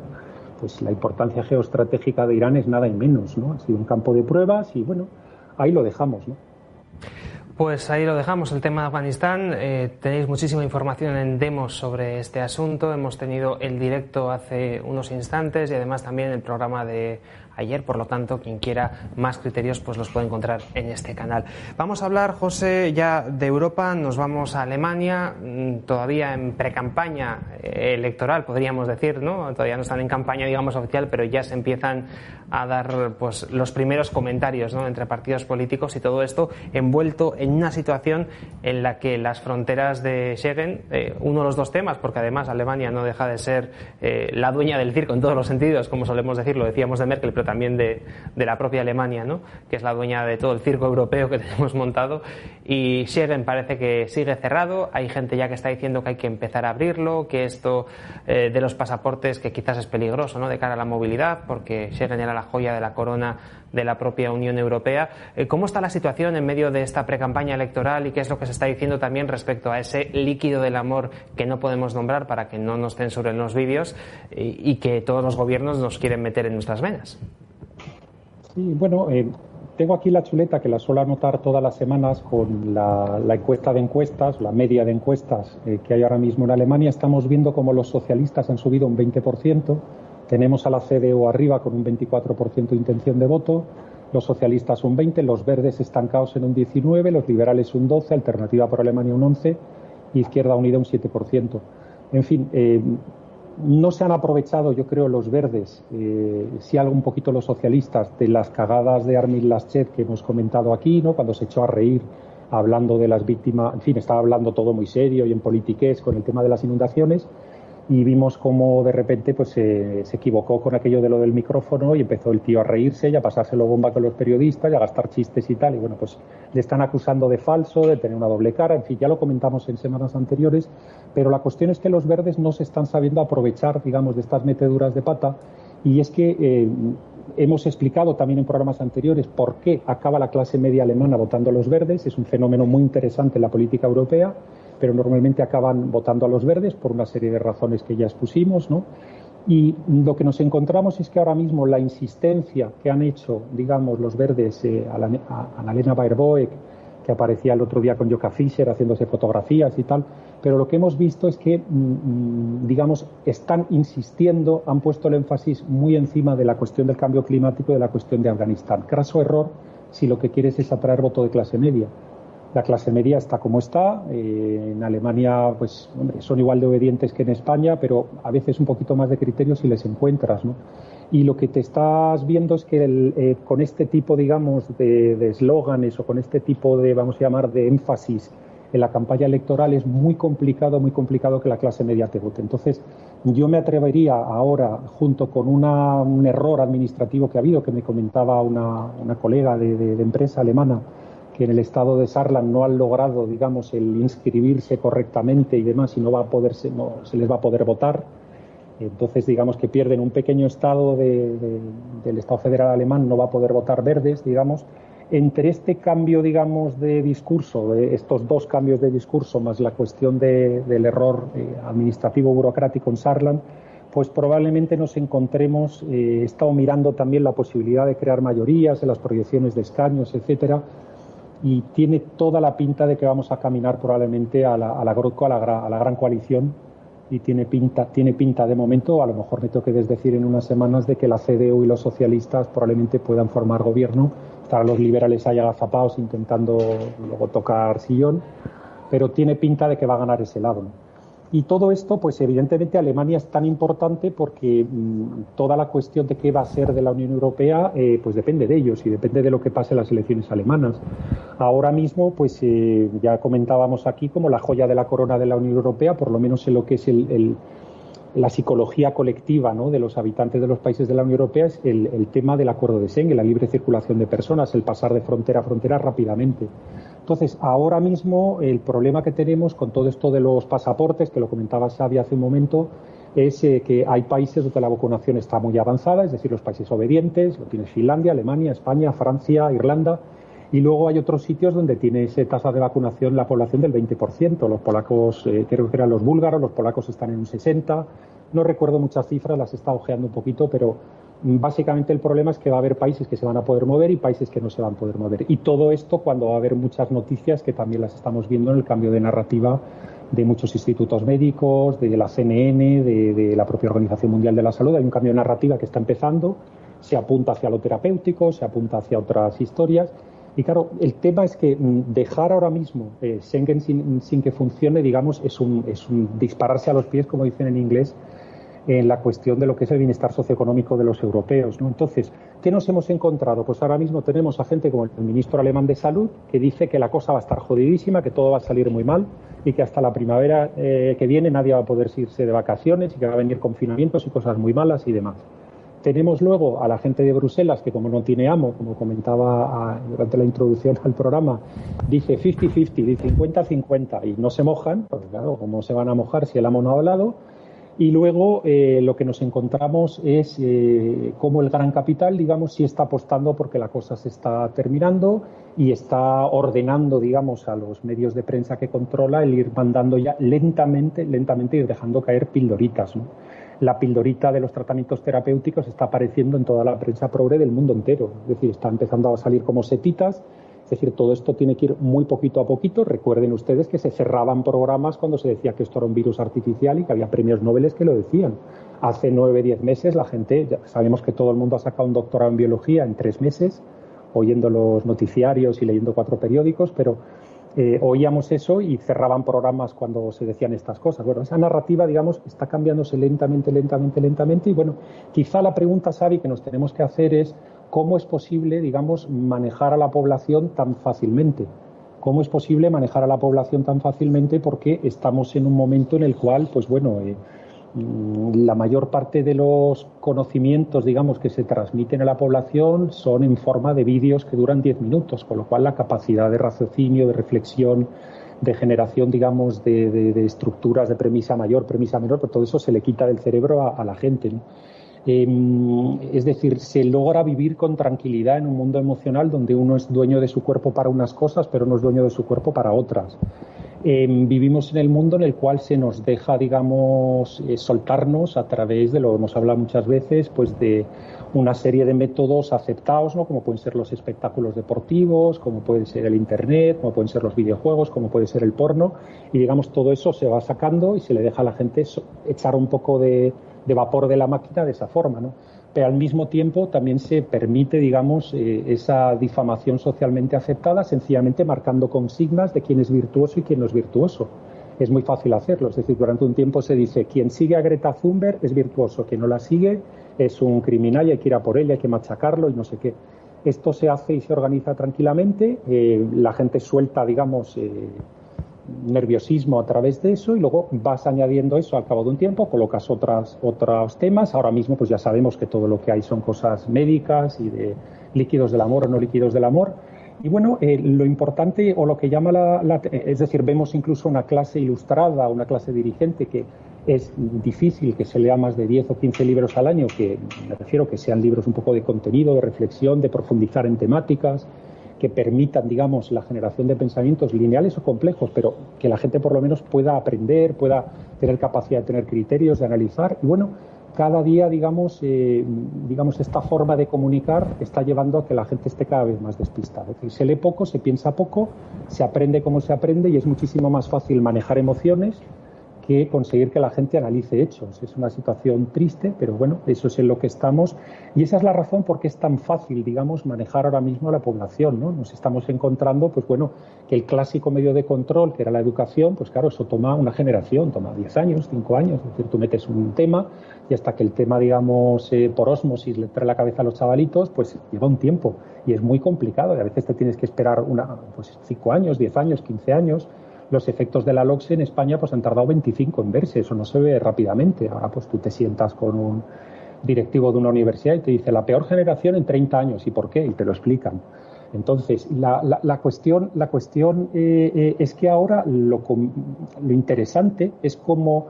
E: Pues la importancia geoestratégica de Irán es nada y menos, ¿no? Ha sido un campo de pruebas y bueno, ahí lo dejamos, ¿no?
A: Pues ahí lo dejamos, el tema de Afganistán. Eh, tenéis muchísima información en demos sobre este asunto. Hemos tenido el directo hace unos instantes y además también el programa de ayer, por lo tanto, quien quiera más criterios pues los puede encontrar en este canal. Vamos a hablar, José, ya de Europa, nos vamos a Alemania, mm, todavía en precampaña eh, electoral, podríamos decir, ¿no? Todavía no están en campaña, digamos, oficial, pero ya se empiezan a dar pues los primeros comentarios ¿no? entre partidos políticos y todo esto envuelto en una situación en la que las fronteras de Schengen, eh, uno de los dos temas, porque además Alemania no deja de ser eh, la dueña del circo en todos los sentidos, como solemos decir, lo decíamos de Merkel, pero también de, la propia Alemania, ¿no? que es la dueña de todo el circo europeo que tenemos montado. Y Schengen parece que sigue cerrado. Hay gente ya que está diciendo que hay que empezar a abrirlo, que esto eh, de los pasaportes, que quizás es peligroso ¿no? de cara a la movilidad, porque Schengen era la joya de la corona de la propia Unión Europea. Eh, ¿Cómo está la situación en medio de esta precampaña electoral y qué es lo que se está diciendo también respecto a ese líquido del amor que no podemos nombrar para que no nos censuren los vídeos y, que todos los gobiernos nos quieren meter en nuestras venas?
E: Sí, bueno, eh, tengo aquí la chuleta que la suelo anotar todas las semanas con la, encuesta de encuestas, la media de encuestas eh, que hay ahora mismo en Alemania. Estamos viendo cómo los socialistas han subido un 20%. Tenemos a la CDU arriba con un 24% de intención de voto, los socialistas un 20%, los verdes estancados en un 19%, los liberales un 12%, Alternativa por Alemania un 11% Izquierda Unida un 7%. En fin, eh, no se han aprovechado, yo creo, los verdes, eh, si algo un poquito los socialistas, de las cagadas de Armin Laschet que hemos comentado aquí, ¿no? cuando se echó a reír hablando de las víctimas, en fin, estaba hablando todo muy serio y en politiqués con el tema de las inundaciones y vimos cómo de repente pues se, equivocó con aquello de lo del micrófono y empezó el tío a reírse y a pasárselo bomba con los periodistas y a gastar chistes y tal. Y bueno pues le están acusando de falso de tener una doble cara. En fin ya lo comentamos en semanas anteriores pero la cuestión es que los verdes no se están sabiendo aprovechar digamos de estas meteduras de pata. Y es que eh, hemos explicado también en programas anteriores por qué acaba la clase media alemana votando a los verdes. Es un fenómeno muy interesante en la política europea pero normalmente acaban votando a los verdes por una serie de razones que ya expusimos, ¿no? Y lo que nos encontramos es que ahora mismo la insistencia que han hecho, digamos, los verdes eh, a, la, Baerbock, que aparecía el otro día con Joka Fischer haciéndose fotografías y tal, pero lo que hemos visto es que, mm, mm, digamos, están insistiendo, han puesto el énfasis muy encima de la cuestión del cambio climático y de la cuestión de Afganistán. Craso error si lo que quieres es atraer voto de clase media la clase media está como está. Eh, en Alemania, pues, son igual de obedientes que en España, pero a veces un poquito más de criterios si les encuentras, ¿no? Y lo que te estás viendo es que eh, con este tipo, digamos, de eslóganes o con este tipo de, vamos a llamar, de énfasis en la campaña electoral es muy complicado, muy complicado que la clase media te vote. Entonces, yo me atrevería ahora, junto con un error administrativo que ha habido, que me comentaba una, colega de empresa alemana, que en el estado de Sarlan no han logrado, digamos, el inscribirse correctamente y demás, y no va a poderse, se les va a poder votar. Entonces, digamos que pierden un pequeño estado del Estado federal alemán, no va a poder votar verdes, digamos. Entre este cambio, digamos, de discurso, estos dos cambios de discurso, más la cuestión del error eh, administrativo burocrático en Sarlan, pues probablemente nos encontremos, eh, he estado mirando también la posibilidad de crear mayorías en las proyecciones de escaños, etcétera, y tiene toda la pinta de que vamos a caminar probablemente a la, a la, a la, gran coalición y tiene pinta, tiene pinta de momento, a lo mejor me tengo que desdecir en unas semanas, de que la CDU y los socialistas probablemente puedan formar gobierno. Estarán los liberales ahí agazapados intentando luego tocar sillón. pero tiene pinta de que va a ganar ese lado. Y todo esto, pues evidentemente Alemania es tan importante porque mm, toda la cuestión de qué va a ser de la Unión Europea, eh, pues depende de ellos y depende de lo que pase en las elecciones alemanas. Ahora mismo, pues eh, ya comentábamos aquí como la joya de la corona de la Unión Europea, por lo menos en lo que es el, la psicología colectiva ¿no? de los habitantes de los países de la Unión Europea es el, el tema del acuerdo de Schengen, la libre circulación de personas, el pasar de frontera a frontera rápidamente. Entonces, ahora mismo el problema que tenemos con todo esto de los pasaportes, que lo comentaba Xavi hace un momento, es eh, que hay países donde la vacunación está muy avanzada, es decir, los países obedientes, lo tiene Finlandia, Alemania, España, Francia, Irlanda, y luego hay otros sitios donde tiene esa tasa de vacunación la población del 20%. Los polacos, eh, creo que eran los búlgaros, los polacos están en un 60%. No recuerdo muchas cifras, las he estado ojeando un poquito, pero Básicamente el problema es que va a haber países que se van a poder mover y países que no se van a poder mover. Y todo esto cuando va a haber muchas noticias que también las estamos viendo en el cambio de narrativa de muchos institutos médicos, de la CNN, de, la propia Organización Mundial de la Salud. Hay un cambio de narrativa que está empezando, se apunta hacia lo terapéutico, se apunta hacia otras historias. Y claro, el tema es que mm, dejar ahora mismo eh, Schengen sin, sin, que funcione, digamos, es un, es un dispararse a los pies, como dicen en inglés, en la cuestión de lo que es el bienestar socioeconómico de los europeos. ¿no? Entonces, ¿qué nos hemos encontrado? Pues ahora mismo tenemos a gente como el ministro alemán de Salud que dice que la cosa va a estar jodidísima, que todo va a salir muy mal y que hasta la primavera eh, que viene nadie va a poder irse de vacaciones y que va a venir confinamientos y cosas muy malas y demás. Tenemos luego a la gente de Bruselas que como no tiene amo, como comentaba durante la introducción al programa, dice 50-50, dice 50-50 y no se mojan, porque claro, ¿cómo se van a mojar si el amo no ha hablado? Y luego eh, lo que nos encontramos es eh, cómo el gran capital, digamos, sí está apostando porque la cosa se está terminando y está ordenando, digamos, a los medios de prensa que controla el ir mandando ya lentamente, lentamente ir dejando caer pildoritas. La pildorita de los tratamientos terapéuticos está apareciendo en toda la prensa progre del mundo entero. Es decir, está empezando a salir como setitas es decir, todo esto tiene que ir muy poquito a poquito. Recuerden ustedes que se cerraban programas cuando se decía que esto era un virus artificial y que había premios Nobel que lo decían. Hace nueve, diez meses la gente, sabemos que todo el mundo ha sacado un doctorado en biología en tres meses, oyendo los noticiarios y leyendo cuatro periódicos, pero eh, oíamos eso y cerraban programas cuando se decían estas cosas. Bueno, esa narrativa, digamos, está cambiándose lentamente, lentamente, lentamente. Y bueno, quizá la pregunta, Xavi, que nos tenemos que hacer es ¿cómo es posible, digamos, manejar a la población tan fácilmente? ¿Cómo es posible manejar a la población tan fácilmente? Porque estamos en un momento en el cual, pues bueno, eh, mm, la mayor parte de los conocimientos, digamos, que se transmiten a la población son en forma de vídeos que duran 10 minutos, con lo cual la capacidad de raciocinio, de reflexión, de generación, digamos, de, estructuras de premisa mayor, premisa menor, pero todo eso se le quita del cerebro a, la gente. Em, es decir, se logra vivir con tranquilidad en un mundo emocional donde uno es dueño de su cuerpo para unas cosas, pero no es dueño de su cuerpo para otras. Em, vivimos en el mundo en el cual se nos deja, digamos, eh, soltarnos a través de lo que hemos hablado muchas veces, pues de una serie de métodos aceptados, ¿no? como pueden ser los espectáculos deportivos, como puede ser el Internet, como pueden ser los videojuegos, como puede ser el porno, y digamos todo eso se va sacando y se le deja a la gente echar un poco de, de vapor de la máquina de esa forma, ¿no? Pero al mismo tiempo también se permite, digamos, eh, esa difamación socialmente aceptada, sencillamente marcando consignas de quién es virtuoso y quién no es virtuoso. Es muy fácil hacerlo, es decir, durante un tiempo se dice quien sigue a Greta Thunberg es virtuoso, quien no la sigue es un criminal y hay que ir a por él, hay que machacarlo y no sé qué. Esto se hace y se organiza tranquilamente, eh, la gente suelta, digamos, eh, nerviosismo a través de eso y luego vas añadiendo eso al cabo de un tiempo, colocas otras, otros temas. Ahora mismo pues ya sabemos que todo lo que hay son cosas médicas y de líquidos del amor o no líquidos del amor. Y bueno, eh, lo importante o lo que llama la, es decir, vemos incluso una clase ilustrada, una clase dirigente que es difícil que se lea más de 10 o 15 libros al año, que me refiero que sean libros un poco de contenido, de reflexión, de profundizar en temáticas, que permitan, digamos, la generación de pensamientos lineales o complejos, pero que la gente por lo menos pueda aprender, pueda tener capacidad de tener criterios, de analizar. Y bueno, cada día, digamos, eh, digamos, esta forma de comunicar está llevando a que la gente esté cada vez más despistada. Es decir, se lee poco, se piensa poco, se aprende como se aprende y es muchísimo más fácil manejar emociones que conseguir que la gente analice hechos. Es una situación triste, pero bueno, eso es en lo que estamos. Y esa es la razón por qué es tan fácil, digamos, manejar ahora mismo a la población. ¿no? Nos estamos encontrando, pues bueno, que el clásico medio de control, que era la educación, pues claro, eso toma una generación, toma 10 años, 5 años. Es decir, tú metes un tema y hasta que el tema, digamos, eh, por osmosis le trae la cabeza a los chavalitos, pues lleva un tiempo y es muy complicado. Y a veces te tienes que esperar una, pues 5 años, 10 años, 15 años los efectos de la LOCSE en España pues han tardado 25 en verse, eso no se ve rápidamente. Ahora pues tú te sientas con un directivo de una universidad y te dice la peor generación en 30 años, ¿y por qué? Y te lo explican. Entonces, la, la, cuestión, la cuestión eh, eh, es que ahora lo, lo interesante es cómo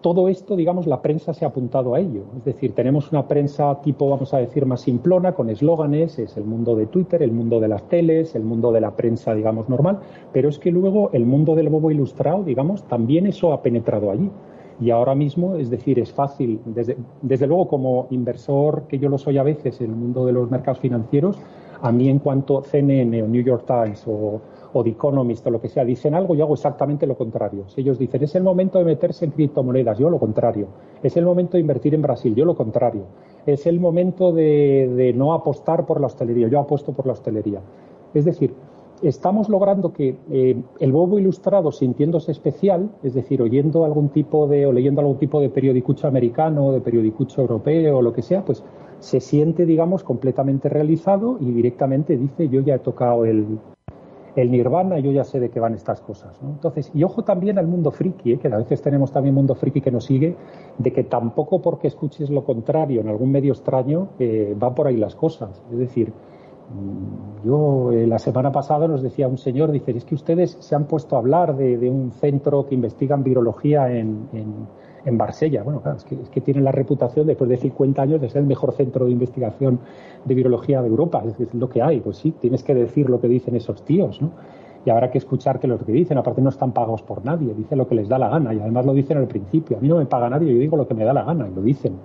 E: todo esto, digamos, la prensa se ha apuntado a ello. Es decir, tenemos una prensa tipo, vamos a decir, más simplona, con eslóganes, es el mundo de Twitter, el mundo de las teles, el mundo de la prensa, digamos, normal, pero es que luego el mundo del bobo ilustrado, digamos, también eso ha penetrado allí. Y ahora mismo, es decir, es fácil, desde, desde luego como inversor, que yo lo soy a veces en el mundo de los mercados financieros, a mí en cuanto CNN o New York Times o, o The Economist o lo que sea dicen algo, yo hago exactamente lo contrario. Si ellos dicen es el momento de meterse en criptomonedas, yo lo contrario. Es el momento de invertir en Brasil, yo lo contrario. Es el momento de, no apostar por la hostelería, yo apuesto por la hostelería. Es decir, estamos logrando que eh, el bobo ilustrado sintiéndose especial, es decir, oyendo algún tipo de o leyendo algún tipo de periodicucho americano, de periodicucho europeo o lo que sea, pues se siente, digamos, completamente realizado y directamente dice yo ya he tocado el, el nirvana, yo ya sé de qué van estas cosas. Entonces, y ojo también al mundo friki, ¿eh? que a veces tenemos también mundo friki que nos sigue, de que tampoco porque escuches lo contrario en algún medio extraño eh, van por ahí las cosas. Es decir, mm, yo eh, la semana pasada nos decía un señor, dice, es que ustedes se han puesto a hablar de, un centro que investigan virología en Marsella. Bueno, claro, es que, es que tienen la reputación después de 50 años de ser el mejor centro de investigación de virología de Europa. Es, lo que hay. Pues sí, tienes que decir lo que dicen esos tíos, ¿no? Y habrá que escuchar que lo que dicen, aparte no están pagados por nadie, dicen lo que les da la gana y además lo dicen al principio. A mí no me paga nadie, yo digo lo que me da la gana y lo dicen.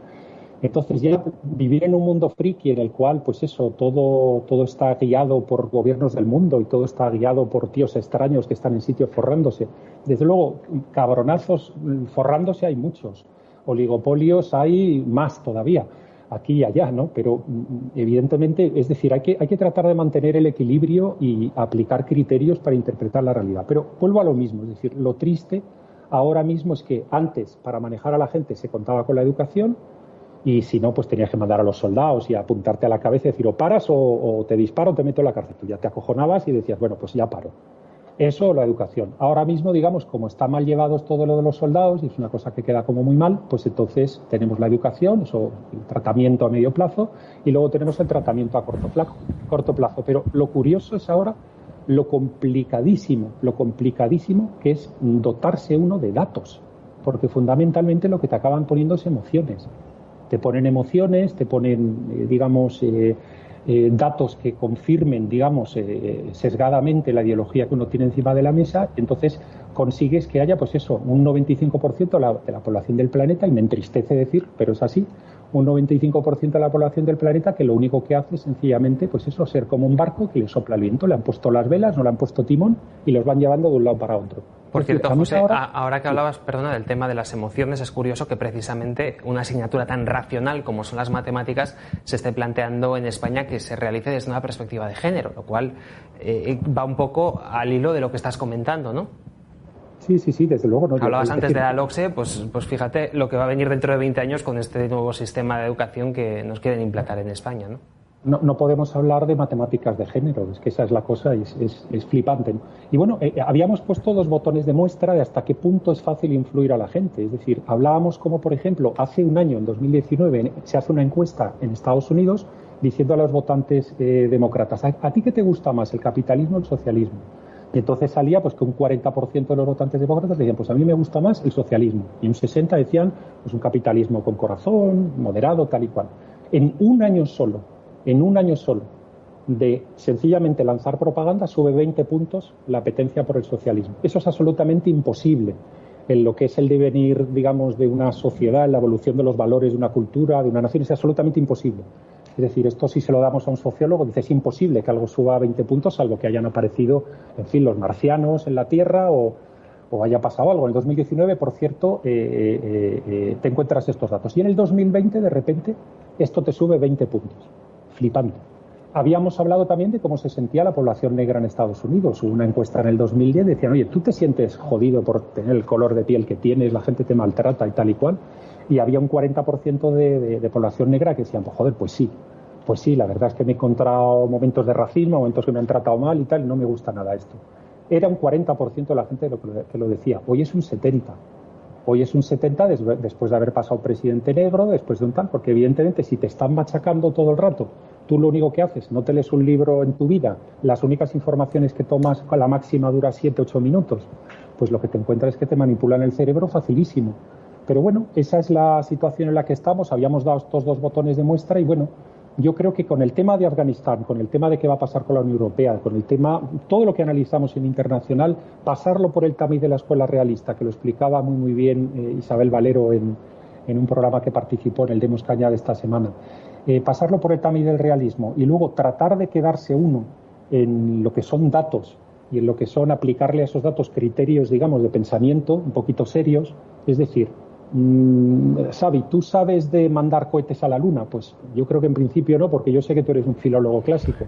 E: Entonces ya vivir en un mundo friki en el cual, pues eso, todo, todo está guiado por gobiernos del mundo y todo está guiado por tíos extraños que están en sitios forrándose. Desde luego, cabronazos forrándose hay muchos. Oligopolios hay más todavía, aquí y allá, ¿no? Pero evidentemente, es decir, hay que, hay que tratar de mantener el equilibrio y aplicar criterios para interpretar la realidad. Pero vuelvo a lo mismo, es decir, lo triste ahora mismo es que antes, para manejar a la gente, se contaba con la educación, y si no, pues tenías que mandar a los soldados y apuntarte a la cabeza y decir, o paras o, te disparo o te meto en la cárcel. Tú ya te acojonabas y decías, bueno, pues ya paro. Eso la educación. Ahora mismo, digamos, como está mal llevados todo lo de los soldados y es una cosa que queda como muy mal, pues entonces tenemos la educación, eso, el tratamiento a medio plazo y luego tenemos el tratamiento a corto plazo. Corto plazo. Pero lo curioso es ahora lo complicadísimo, lo complicadísimo que es dotarse uno de datos, porque fundamentalmente lo que te acaban poniendo es emociones te ponen emociones, te ponen, eh, digamos, eh, eh, datos que confirmen, digamos, sesgadamente la ideología que uno tiene encima de la mesa, entonces consigues que haya, pues eso, un 95% de la, de la población del planeta, y me entristece decir, pero es así, un 95% de la población del planeta que lo único que hace es sencillamente, pues eso, ser como un barco que le sopla el viento, le han puesto las velas, no le han puesto timón y los van llevando de un lado para otro.
G: Por cierto, José, ahora... que hablabas, perdona, del tema de las emociones, es curioso que precisamente una asignatura tan racional como son las matemáticas se esté planteando en España que se realice desde una perspectiva de género, lo cual eh, va un poco al hilo de lo que estás comentando, ¿no?
E: Sí, sí, sí, desde luego. No,
G: Hablabas antes de la LOCSE, pues, pues fíjate lo que va a venir dentro de 20 años con este nuevo sistema de educación que nos quieren implantar en España, ¿no?
E: No, no, podemos hablar de matemáticas de género, es que esa es la cosa, es, es, flipante. Y bueno, eh, habíamos puesto dos botones de muestra de hasta qué punto es fácil influir a la gente. Es decir, hablábamos como, por ejemplo, hace un año, en 2019, se hace una encuesta en Estados Unidos diciendo a los votantes eh, demócratas, ¿a, ti qué te gusta más, el capitalismo o el socialismo? Y entonces salía pues que un 40% de los votantes demócratas decían, pues a mí me gusta más el socialismo. Y un 60% decían, pues un capitalismo con corazón, moderado, tal y cual. En un año solo, en un año solo de sencillamente lanzar propaganda sube 20 puntos la apetencia por el socialismo. Eso es absolutamente imposible en lo que es el devenir, digamos, de una sociedad, en la evolución de los valores de una cultura, de una nación, es absolutamente imposible. Es decir, esto si se lo damos a un sociólogo, dice es imposible que algo suba a 20 puntos, salvo que hayan aparecido, en fin, los marcianos en la Tierra o, haya pasado algo. En el 2019, por cierto, te encuentras estos datos. Y en el 2020, de repente, esto te sube 20 puntos. Flipante. Habíamos hablado también de cómo se sentía la población negra en Estados Unidos. Hubo una encuesta en el 2010, decían, oye, ¿tú te sientes jodido por tener el color de piel que tienes, la gente te maltrata y tal y cual? Y había un 40% de, de, población negra que decían, pues joder, pues sí, pues sí, la verdad es que me he encontrado momentos de racismo, momentos que me han tratado mal y tal, no me gusta nada esto. Era un 40% de la gente que lo decía. Hoy es un 70%. Hoy es un 70 después de haber pasado presidente negro, después de un tal, porque evidentemente si te están machacando todo el rato, tú lo único que haces, no te lees un libro en tu vida, las únicas informaciones que tomas, con la máxima dura 7, 8 minutos, pues lo que te encuentras es que te manipulan el cerebro facilísimo. Pero bueno, esa es la situación en la que estamos, habíamos dado estos dos botones de muestra y bueno, yo creo que con el tema de Afganistán, con el tema de qué va a pasar con la Unión Europea, con el tema, todo lo que analizamos en internacional, pasarlo por el tamiz de la escuela realista, que lo explicaba muy, muy bien eh, Isabel Valero en, un programa que participó en el Demos Caña de esta semana, eh, pasarlo por el tamiz del realismo y luego tratar de quedarse uno en lo que son datos y en lo que son aplicarle a esos datos criterios, digamos, de pensamiento un poquito serios, es decir, Xavi, ¿tú sabes de mandar cohetes a la Luna? Pues yo creo que en principio no, porque yo sé que tú eres un filólogo clásico.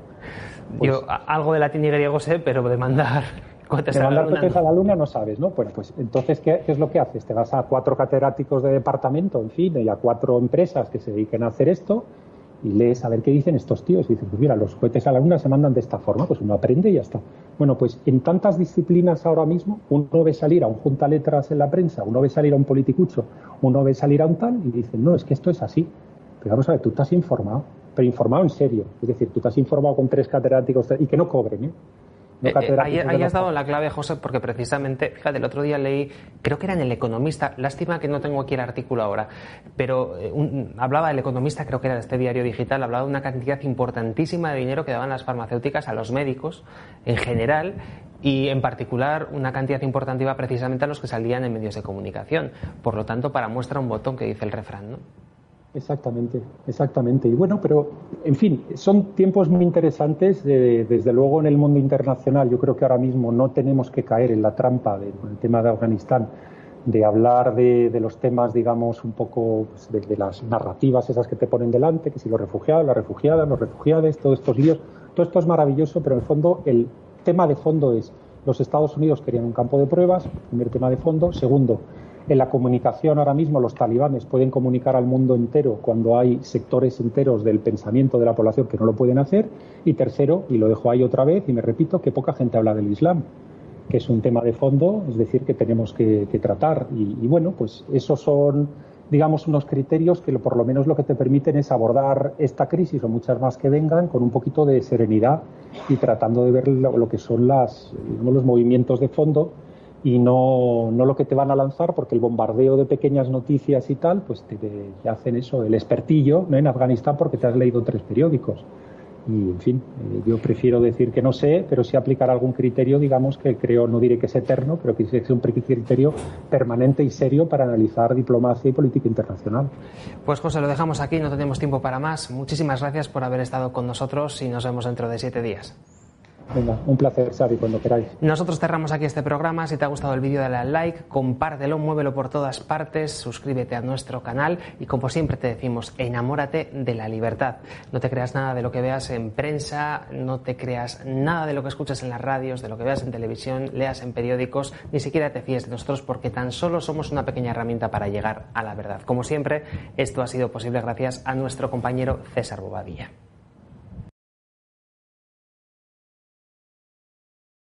A: yo pues algo de latín y griego sé, pero de mandar cohetes, a, la
E: cohetes a la Luna no sabes, ¿no? Bueno, pues entonces, ¿qué, es lo que haces? Te vas a cuatro catedráticos de departamento, en fin, y a cuatro empresas que se dediquen a hacer esto y lees a ver qué dicen estos tíos y dices, pues mira, los cohetes a la luna se mandan de esta forma, pues uno aprende y ya está. Bueno, pues en tantas disciplinas ahora mismo, uno ve salir a un junta letras en la prensa, uno ve salir a un politicucho, uno ve salir a un tal y dicen, no, es que esto es así. Pero vamos a ver, tú estás informado, pero informado en serio. Es decir, tú estás informado con tres catedráticos y que no cobren, ¿eh?
A: Eh, eh, ahí, has dado la clave, José, porque precisamente, fíjate, el otro día leí, creo que era en El Economista, lástima que no tengo aquí el artículo ahora, pero eh, hablaba el Economista, creo que era de este diario digital, hablaba de una cantidad importantísima de dinero que daban las farmacéuticas a los médicos en general y en particular una cantidad importante precisamente a los que salían en medios de comunicación. Por lo tanto, para muestra un botón que dice el refrán, ¿no?
E: Exactamente, exactamente. Y bueno, pero en fin, son tiempos muy interesantes. desde luego en el mundo internacional, yo creo que ahora mismo no tenemos que caer en la trampa del tema de Afganistán, de hablar de, los temas, digamos, un poco pues, de, las narrativas esas que te ponen delante, que si los refugiados, las refugiadas, los refugiados, todos estos líos. Todo esto es maravilloso, pero en el fondo el tema de fondo es los Estados Unidos querían un campo de pruebas, primer tema de fondo. Segundo, en la comunicación ahora mismo los talibanes pueden comunicar al mundo entero cuando hay sectores enteros del pensamiento de la población que no lo pueden hacer. Y tercero, y lo dejo ahí otra vez y me repito, que poca gente habla del Islam, que es un tema de fondo, es decir, que tenemos que, tratar. Y, bueno, pues esos son, digamos, unos criterios que por lo menos lo que te permiten es abordar esta crisis o muchas más que vengan con un poquito de serenidad y tratando de ver lo, que son las, los movimientos de fondo y no, no, lo que te van a lanzar, porque el bombardeo de pequeñas noticias y tal, pues te, hacen eso, el expertillo ¿no? en Afganistán porque te has leído tres periódicos. Y, en fin, eh, yo prefiero decir que no sé, pero sí aplicar algún criterio, digamos, que creo, no diré que es eterno, pero que es un criterio permanente y serio para analizar diplomacia y política internacional.
A: Pues José, lo dejamos aquí, no tenemos tiempo para más. Muchísimas gracias por haber estado con nosotros y nos vemos dentro de siete días.
E: Venga, un placer, Xavi, cuando queráis.
A: Nosotros cerramos aquí este programa. Si te ha gustado el vídeo, dale al like, compártelo, muévelo por todas partes, suscríbete a nuestro canal y, como siempre te decimos, enamórate de la libertad. No te creas nada de lo que veas en prensa, no te creas nada de lo que escuchas en las radios, de lo que veas en televisión, leas en periódicos, ni siquiera te fíes de nosotros porque tan solo somos una pequeña herramienta para llegar a la verdad. Como siempre, esto ha sido posible gracias a nuestro compañero César Bobadilla.